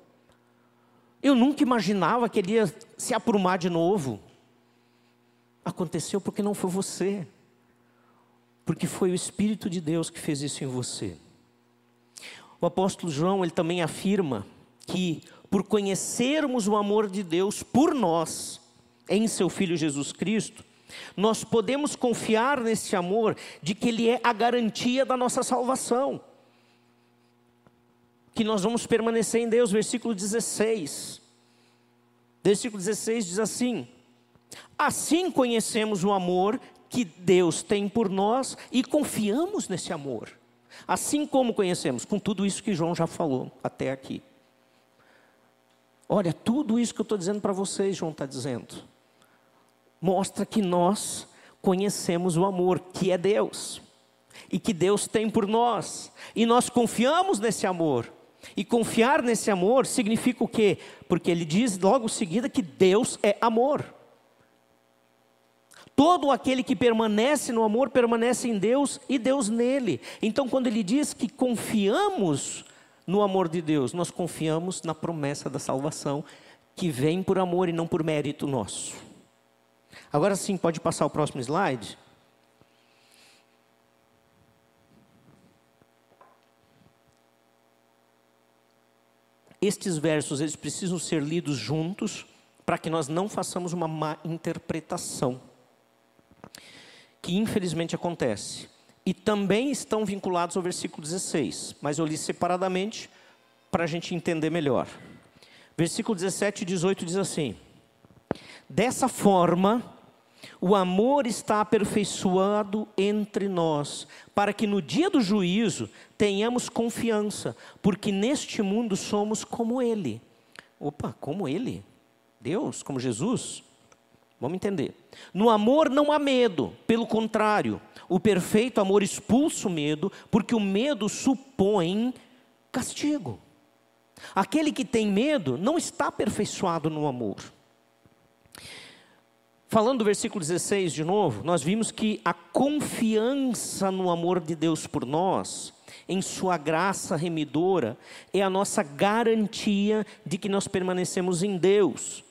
Eu nunca imaginava que ele ia se aprumar de novo. Aconteceu porque não foi você, porque foi o Espírito de Deus que fez isso em você. O apóstolo João, ele também afirma que por conhecermos o amor de Deus por nós, em seu Filho Jesus Cristo, nós podemos confiar nesse amor de que Ele é a garantia da nossa salvação. Que nós vamos permanecer em Deus, versículo 16. Versículo 16 diz assim: Assim conhecemos o amor que Deus tem por nós e confiamos nesse amor. Assim como conhecemos, com tudo isso que João já falou até aqui. Olha, tudo isso que eu estou dizendo para vocês, João está dizendo mostra que nós conhecemos o amor que é Deus e que Deus tem por nós, e nós confiamos nesse amor. E confiar nesse amor significa o quê? Porque ele diz logo em seguida que Deus é amor. Todo aquele que permanece no amor permanece em Deus e Deus nele. Então, quando ele diz que confiamos no amor de Deus, nós confiamos na promessa da salvação que vem por amor e não por mérito nosso. Agora sim, pode passar o próximo slide. Estes versos eles precisam ser lidos juntos para que nós não façamos uma má interpretação, que infelizmente acontece. E também estão vinculados ao versículo 16, mas eu li separadamente para a gente entender melhor. Versículo 17 e 18 diz assim: Dessa forma, o amor está aperfeiçoado entre nós, para que no dia do juízo tenhamos confiança, porque neste mundo somos como Ele. Opa, como Ele? Deus, como Jesus? Vamos entender. No amor não há medo, pelo contrário, o perfeito amor expulsa o medo, porque o medo supõe castigo. Aquele que tem medo não está aperfeiçoado no amor. Falando do versículo 16 de novo, nós vimos que a confiança no amor de Deus por nós, em Sua graça remidora, é a nossa garantia de que nós permanecemos em Deus.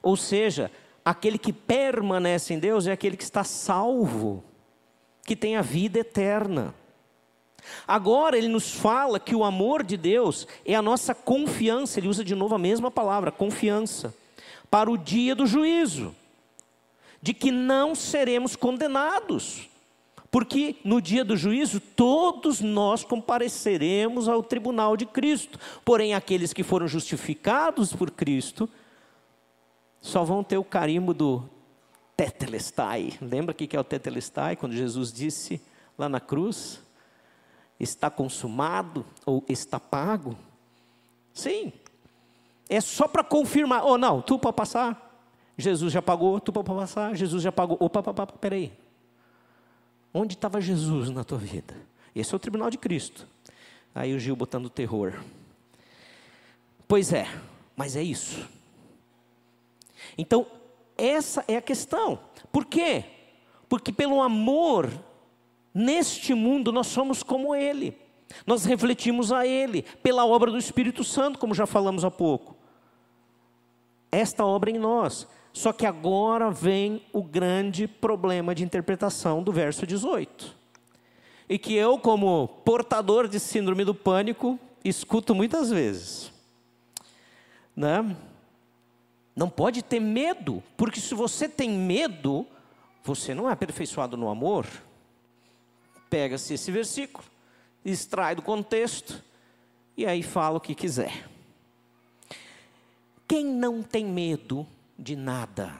Ou seja, aquele que permanece em Deus é aquele que está salvo, que tem a vida eterna. Agora ele nos fala que o amor de Deus é a nossa confiança, ele usa de novo a mesma palavra, confiança, para o dia do juízo de que não seremos condenados, porque no dia do juízo todos nós compareceremos ao tribunal de Cristo, porém aqueles que foram justificados por Cristo só vão ter o carimbo do tetelestai. Lembra o que é o tetelestai? Quando Jesus disse lá na cruz: está consumado ou está pago? Sim, é só para confirmar. Ou oh, não, tu para passar, Jesus já pagou, tu para passar, Jesus já pagou. Opa, opa, opa, peraí. Onde estava Jesus na tua vida? Esse é o tribunal de Cristo. Aí o Gil botando terror. Pois é, mas é isso. Então, essa é a questão. Por quê? Porque pelo amor, neste mundo nós somos como Ele. Nós refletimos a Ele, pela obra do Espírito Santo, como já falamos há pouco. Esta obra em nós. Só que agora vem o grande problema de interpretação do verso 18. e que eu, como portador de síndrome do pânico, escuto muitas vezes. Né? Não pode ter medo, porque se você tem medo, você não é aperfeiçoado no amor. Pega-se esse versículo, extrai do contexto e aí fala o que quiser. Quem não tem medo de nada?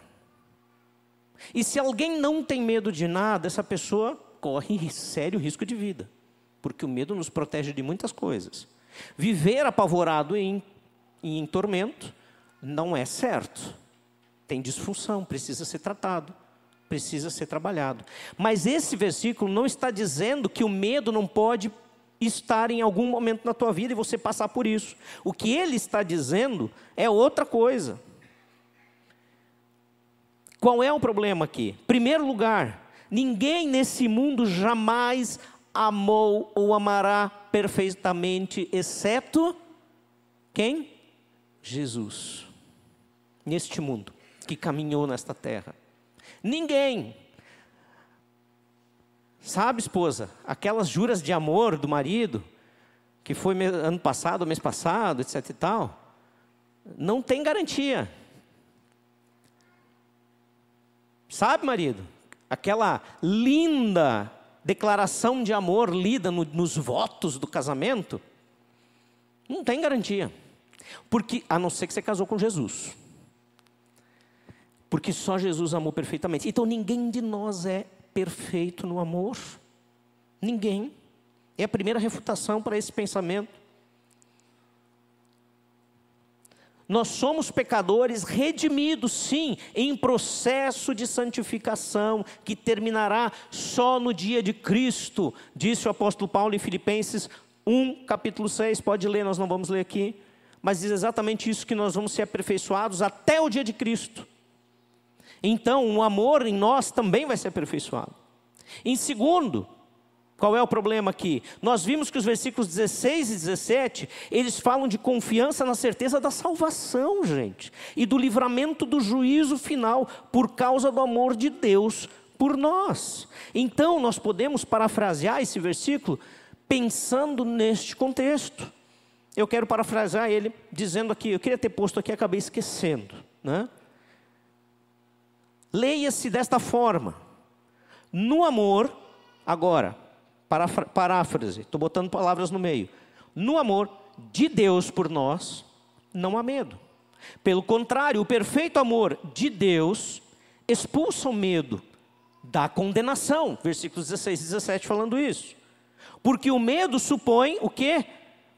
E se alguém não tem medo de nada, essa pessoa corre sério risco de vida, porque o medo nos protege de muitas coisas. Viver apavorado em, em tormento não é certo. Tem disfunção, precisa ser tratado, precisa ser trabalhado. Mas esse versículo não está dizendo que o medo não pode estar em algum momento na tua vida e você passar por isso. O que ele está dizendo é outra coisa. Qual é o problema aqui? Primeiro lugar, ninguém nesse mundo jamais amou ou amará perfeitamente, exceto quem? Jesus neste mundo, que caminhou nesta terra. Ninguém. Sabe, esposa, aquelas juras de amor do marido, que foi ano passado, mês passado, etc e tal, não tem garantia. Sabe, marido, aquela linda declaração de amor lida no, nos votos do casamento, não tem garantia. Porque, a não ser que você casou com Jesus. Porque só Jesus amou perfeitamente. Então ninguém de nós é perfeito no amor. Ninguém. É a primeira refutação para esse pensamento. Nós somos pecadores redimidos, sim, em processo de santificação que terminará só no dia de Cristo, disse o apóstolo Paulo em Filipenses 1, capítulo 6. Pode ler, nós não vamos ler aqui, mas diz exatamente isso: que nós vamos ser aperfeiçoados até o dia de Cristo. Então, o amor em nós também vai ser aperfeiçoado. Em segundo, qual é o problema aqui? Nós vimos que os versículos 16 e 17, eles falam de confiança na certeza da salvação, gente, e do livramento do juízo final por causa do amor de Deus por nós. Então, nós podemos parafrasear esse versículo pensando neste contexto. Eu quero parafrasear ele dizendo aqui, eu queria ter posto aqui, acabei esquecendo, né? Leia-se desta forma: no amor, agora, paráfrase, estou botando palavras no meio. No amor de Deus por nós, não há medo. Pelo contrário, o perfeito amor de Deus expulsa o medo da condenação. Versículos 16 e 17 falando isso. Porque o medo supõe o que?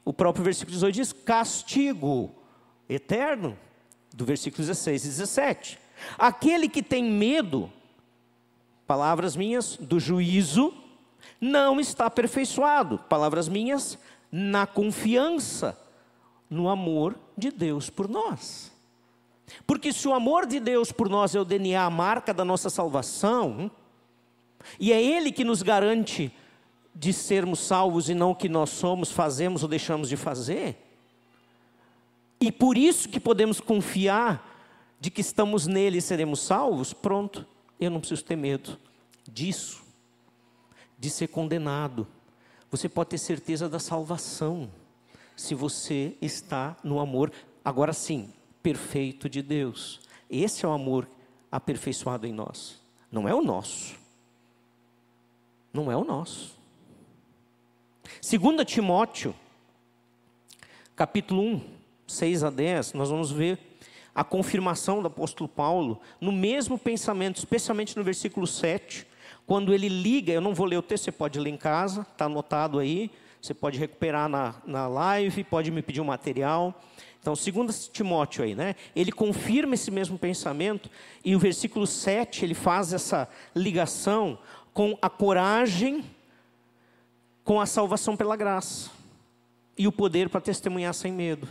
O próprio versículo 18 diz castigo eterno, do versículo 16 e 17. Aquele que tem medo, palavras minhas, do juízo, não está aperfeiçoado, palavras minhas, na confiança, no amor de Deus por nós. Porque se o amor de Deus por nós é o DNA, a marca da nossa salvação, e é Ele que nos garante de sermos salvos e não o que nós somos, fazemos ou deixamos de fazer, e por isso que podemos confiar de que estamos nele e seremos salvos, pronto, eu não preciso ter medo disso, de ser condenado. Você pode ter certeza da salvação, se você está no amor, agora sim, perfeito de Deus. Esse é o amor aperfeiçoado em nós, não é o nosso. Não é o nosso. 2 Timóteo, capítulo 1, 6 a 10, nós vamos ver a confirmação do apóstolo Paulo no mesmo pensamento, especialmente no versículo 7, quando ele liga, eu não vou ler o texto, você pode ler em casa, está anotado aí, você pode recuperar na, na live, pode me pedir um material. Então, segundo Timóteo aí, né? Ele confirma esse mesmo pensamento e o versículo 7, ele faz essa ligação com a coragem, com a salvação pela graça e o poder para testemunhar sem medo.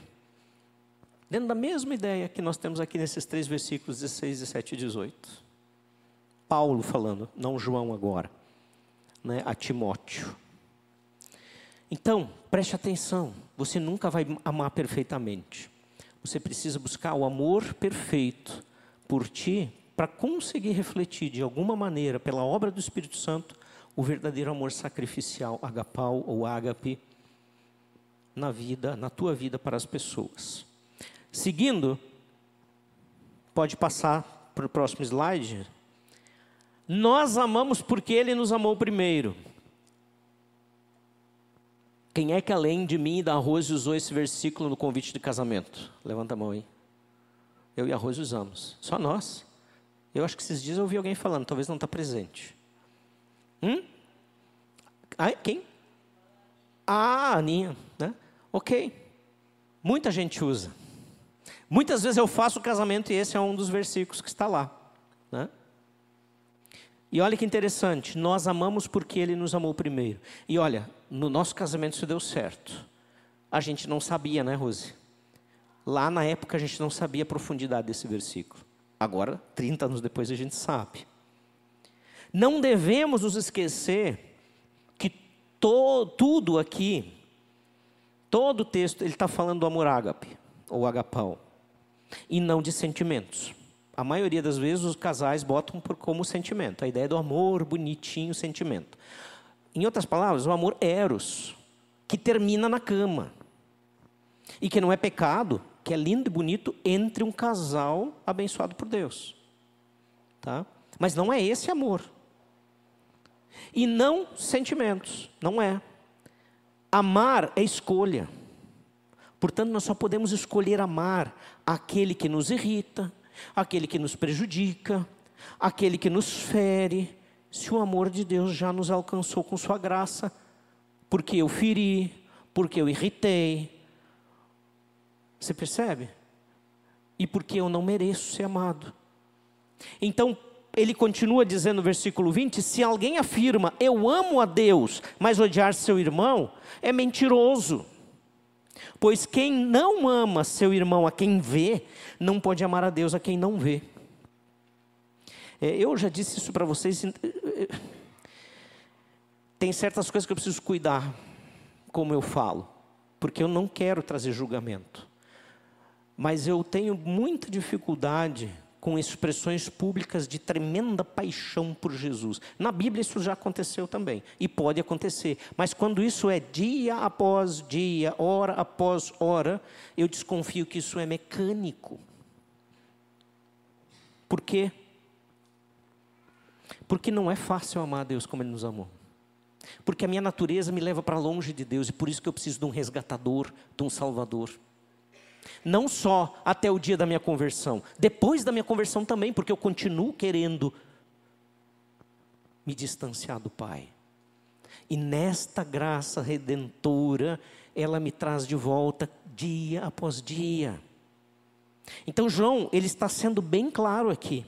Dentro da mesma ideia que nós temos aqui nesses três versículos 16, 17 e 18. Paulo falando, não João agora, né, a Timóteo. Então, preste atenção, você nunca vai amar perfeitamente. Você precisa buscar o amor perfeito por ti para conseguir refletir de alguma maneira, pela obra do Espírito Santo, o verdadeiro amor sacrificial, agapau ou ágape, na vida, na tua vida para as pessoas. Seguindo, pode passar para o próximo slide. Nós amamos porque Ele nos amou primeiro. Quem é que além de mim e da Rose usou esse versículo no convite de casamento? Levanta a mão aí. Eu e a Rose usamos. Só nós. Eu acho que esses dias eu ouvi alguém falando, talvez não está presente. Hum? Ah, quem? Ah, Aninha. Né? Ok. Muita gente usa. Muitas vezes eu faço o casamento e esse é um dos versículos que está lá. Né? E olha que interessante, nós amamos porque Ele nos amou primeiro. E olha, no nosso casamento isso deu certo. A gente não sabia, né, Rose? Lá na época a gente não sabia a profundidade desse versículo. Agora, 30 anos depois, a gente sabe. Não devemos nos esquecer que to, tudo aqui, todo o texto, ele está falando do amor ágape, ou agapau, e não de sentimentos. A maioria das vezes os casais botam por como sentimento, a ideia do amor bonitinho, sentimento. Em outras palavras, o amor eros, que termina na cama. E que não é pecado, que é lindo e bonito entre um casal abençoado por Deus. Tá? Mas não é esse amor. E não sentimentos, não é. Amar é escolha. Portanto, nós só podemos escolher amar aquele que nos irrita, aquele que nos prejudica, aquele que nos fere, se o amor de Deus já nos alcançou com Sua graça, porque eu feri, porque eu irritei. Você percebe? E porque eu não mereço ser amado. Então, ele continua dizendo no versículo 20: se alguém afirma, eu amo a Deus, mas odiar seu irmão, é mentiroso. Pois quem não ama seu irmão a quem vê, não pode amar a Deus a quem não vê. É, eu já disse isso para vocês. Tem certas coisas que eu preciso cuidar, como eu falo, porque eu não quero trazer julgamento. Mas eu tenho muita dificuldade com expressões públicas de tremenda paixão por Jesus. Na Bíblia isso já aconteceu também e pode acontecer, mas quando isso é dia após dia, hora após hora, eu desconfio que isso é mecânico. Por quê? Porque não é fácil amar a Deus como Ele nos amou. Porque a minha natureza me leva para longe de Deus e por isso que eu preciso de um resgatador, de um salvador. Não só até o dia da minha conversão, depois da minha conversão também, porque eu continuo querendo me distanciar do Pai. E nesta graça redentora, ela me traz de volta dia após dia. Então João, ele está sendo bem claro aqui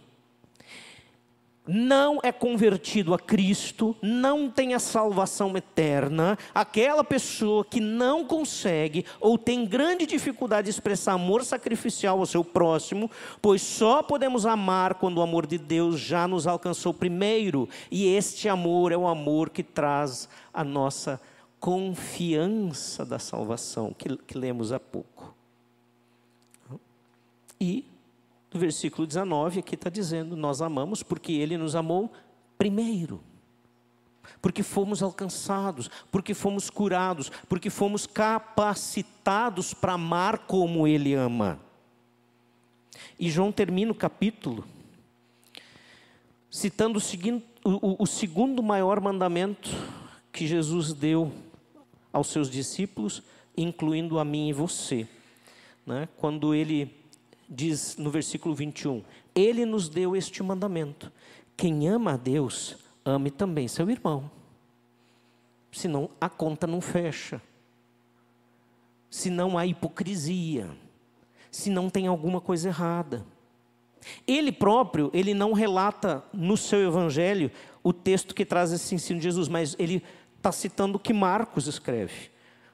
não é convertido a Cristo, não tem a salvação eterna, aquela pessoa que não consegue ou tem grande dificuldade de expressar amor sacrificial ao seu próximo, pois só podemos amar quando o amor de Deus já nos alcançou primeiro, e este amor é o amor que traz a nossa confiança da salvação, que, que lemos há pouco. E no versículo 19, aqui está dizendo: Nós amamos porque Ele nos amou primeiro. Porque fomos alcançados, porque fomos curados, porque fomos capacitados para amar como Ele ama. E João termina o capítulo citando o, seguinte, o, o segundo maior mandamento que Jesus deu aos seus discípulos, incluindo a mim e você. Né? Quando ele diz no versículo 21, Ele nos deu este mandamento: quem ama a Deus, ame também seu irmão. Senão a conta não fecha. Se não há hipocrisia, se não tem alguma coisa errada. Ele próprio, ele não relata no seu evangelho o texto que traz esse ensino de Jesus, mas ele está citando o que Marcos escreve.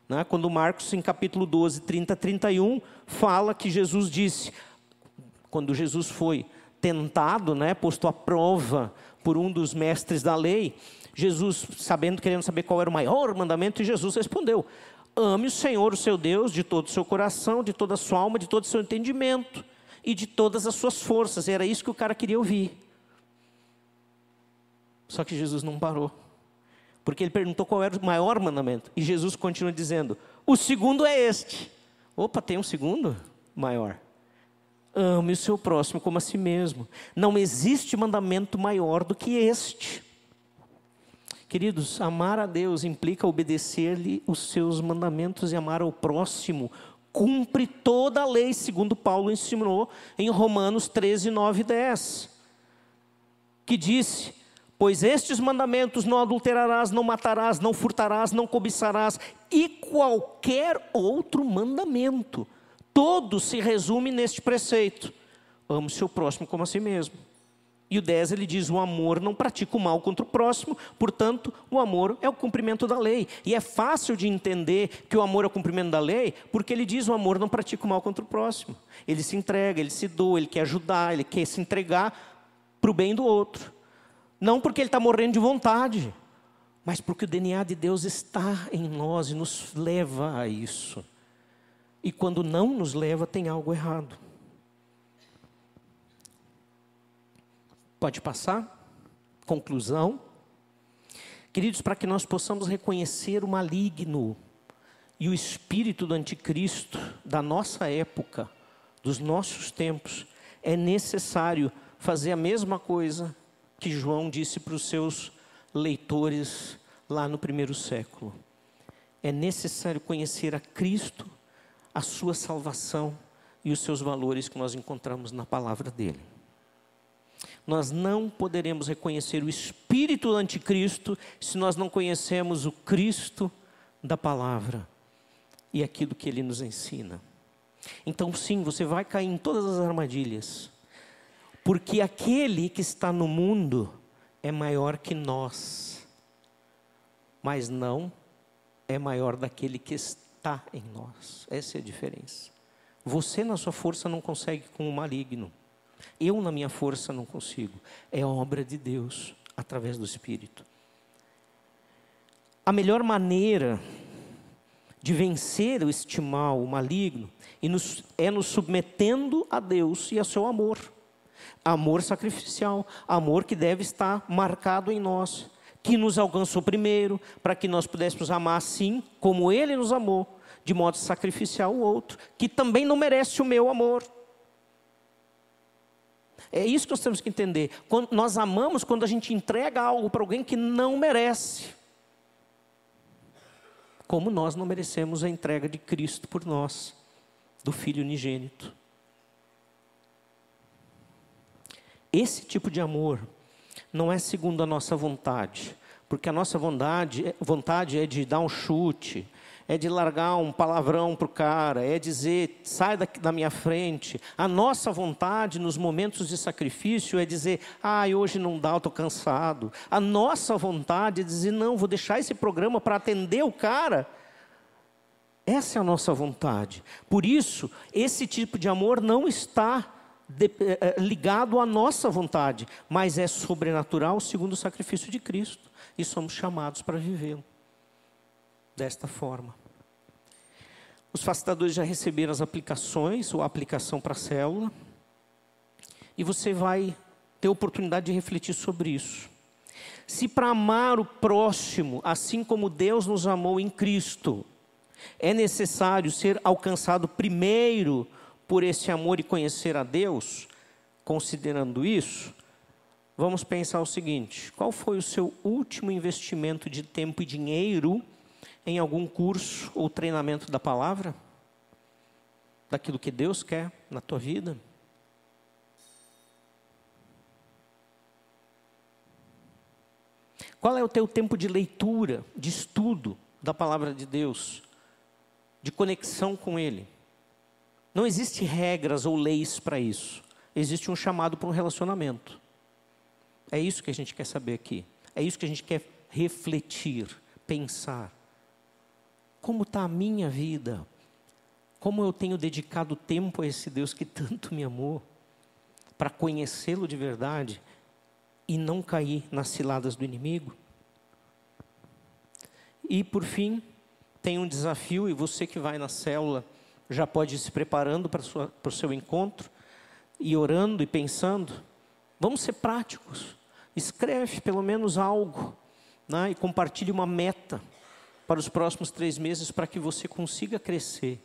Né? Quando Marcos, em capítulo 12, 30 31, fala que Jesus disse: quando Jesus foi tentado, né, posto à prova por um dos mestres da lei, Jesus, sabendo, querendo saber qual era o maior mandamento, e Jesus respondeu: Ame o Senhor, o seu Deus, de todo o seu coração, de toda a sua alma, de todo o seu entendimento e de todas as suas forças. Era isso que o cara queria ouvir. Só que Jesus não parou. Porque ele perguntou qual era o maior mandamento. E Jesus continua dizendo: O segundo é este. Opa, tem um segundo maior. Ame o seu próximo como a si mesmo. Não existe mandamento maior do que este. Queridos, amar a Deus implica obedecer-lhe os seus mandamentos e amar ao próximo. Cumpre toda a lei, segundo Paulo ensinou em Romanos 13, 9 e 10. Que disse: Pois estes mandamentos não adulterarás, não matarás, não furtarás, não cobiçarás, e qualquer outro mandamento. Todo se resume neste preceito: ame seu próximo como a si mesmo. E o 10 ele diz: o amor não pratica o mal contra o próximo, portanto, o amor é o cumprimento da lei. E é fácil de entender que o amor é o cumprimento da lei, porque ele diz: o amor não pratica o mal contra o próximo. Ele se entrega, ele se doa, ele quer ajudar, ele quer se entregar para o bem do outro. Não porque ele está morrendo de vontade, mas porque o DNA de Deus está em nós e nos leva a isso. E quando não nos leva, tem algo errado. Pode passar? Conclusão. Queridos, para que nós possamos reconhecer o maligno e o espírito do anticristo da nossa época, dos nossos tempos, é necessário fazer a mesma coisa que João disse para os seus leitores lá no primeiro século. É necessário conhecer a Cristo, a sua salvação e os seus valores que nós encontramos na palavra dele. Nós não poderemos reconhecer o espírito do anticristo se nós não conhecemos o Cristo da palavra e aquilo que ele nos ensina. Então, sim, você vai cair em todas as armadilhas porque aquele que está no mundo é maior que nós, mas não é maior daquele que está em nós. Essa é a diferença. Você, na sua força, não consegue com o maligno. Eu, na minha força, não consigo. É obra de Deus, através do Espírito. A melhor maneira de vencer este mal, o maligno, é nos submetendo a Deus e a seu amor. Amor sacrificial, amor que deve estar marcado em nós, que nos alcançou primeiro, para que nós pudéssemos amar assim como Ele nos amou, de modo sacrificial o outro, que também não merece o meu amor. É isso que nós temos que entender. Quando nós amamos quando a gente entrega algo para alguém que não merece. Como nós não merecemos a entrega de Cristo por nós, do Filho unigênito. Esse tipo de amor não é segundo a nossa vontade, porque a nossa vontade, vontade é de dar um chute, é de largar um palavrão para o cara, é dizer, sai daqui, da minha frente. A nossa vontade nos momentos de sacrifício é dizer, ai, ah, hoje não dá, eu estou cansado. A nossa vontade é dizer, não, vou deixar esse programa para atender o cara. Essa é a nossa vontade. Por isso, esse tipo de amor não está eh, eh, ligado à nossa vontade, mas é sobrenatural segundo o sacrifício de Cristo. E somos chamados para vivê-lo desta forma. Os facilitadores já receberam as aplicações, ou a aplicação para a célula, e você vai ter oportunidade de refletir sobre isso. Se para amar o próximo, assim como Deus nos amou em Cristo, é necessário ser alcançado primeiro por esse amor e conhecer a Deus, considerando isso, vamos pensar o seguinte: qual foi o seu último investimento de tempo e dinheiro em algum curso ou treinamento da palavra? Daquilo que Deus quer na tua vida? Qual é o teu tempo de leitura, de estudo da palavra de Deus, de conexão com Ele? Não existe regras ou leis para isso. Existe um chamado para um relacionamento. É isso que a gente quer saber aqui. É isso que a gente quer refletir, pensar. Como está a minha vida? Como eu tenho dedicado tempo a esse Deus que tanto me amou, para conhecê-lo de verdade e não cair nas ciladas do inimigo? E por fim, tem um desafio, e você que vai na célula já pode ir se preparando para, o seu encontro, e orando e pensando. Vamos ser práticos. Escreve pelo menos algo né? e compartilhe uma meta para os próximos três meses para que você consiga crescer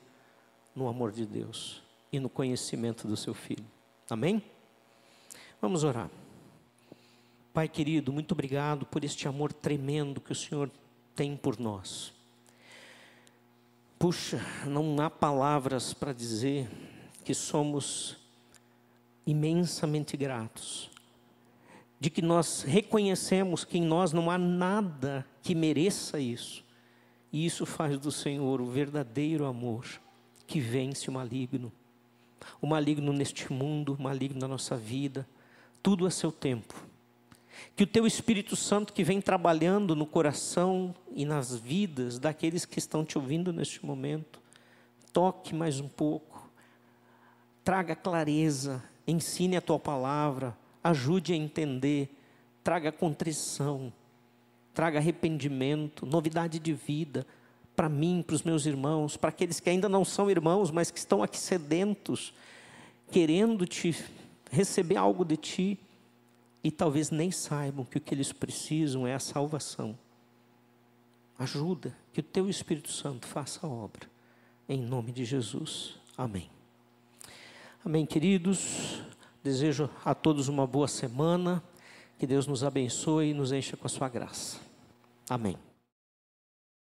no amor de Deus e no conhecimento do seu filho. Amém? Vamos orar. Pai querido, muito obrigado por este amor tremendo que o Senhor tem por nós. Puxa, não há palavras para dizer que somos imensamente gratos, de que nós reconhecemos que em nós não há nada que mereça isso, e isso faz do Senhor o verdadeiro amor que vence o maligno. O maligno neste mundo, o maligno na nossa vida, tudo a seu tempo. Que o teu Espírito Santo que vem trabalhando no coração e nas vidas daqueles que estão te ouvindo neste momento, toque mais um pouco, traga clareza, ensine a tua palavra, ajude a entender, traga contrição, traga arrependimento, novidade de vida para mim, para os meus irmãos, para aqueles que ainda não são irmãos, mas que estão aqui sedentos, querendo te receber algo de ti e talvez nem saibam que o que eles precisam é a salvação. Ajuda que o teu Espírito Santo faça a obra. Em nome de Jesus. Amém. Amém, queridos. Desejo a todos uma boa semana. Que Deus nos abençoe e nos encha com a sua graça. Amém.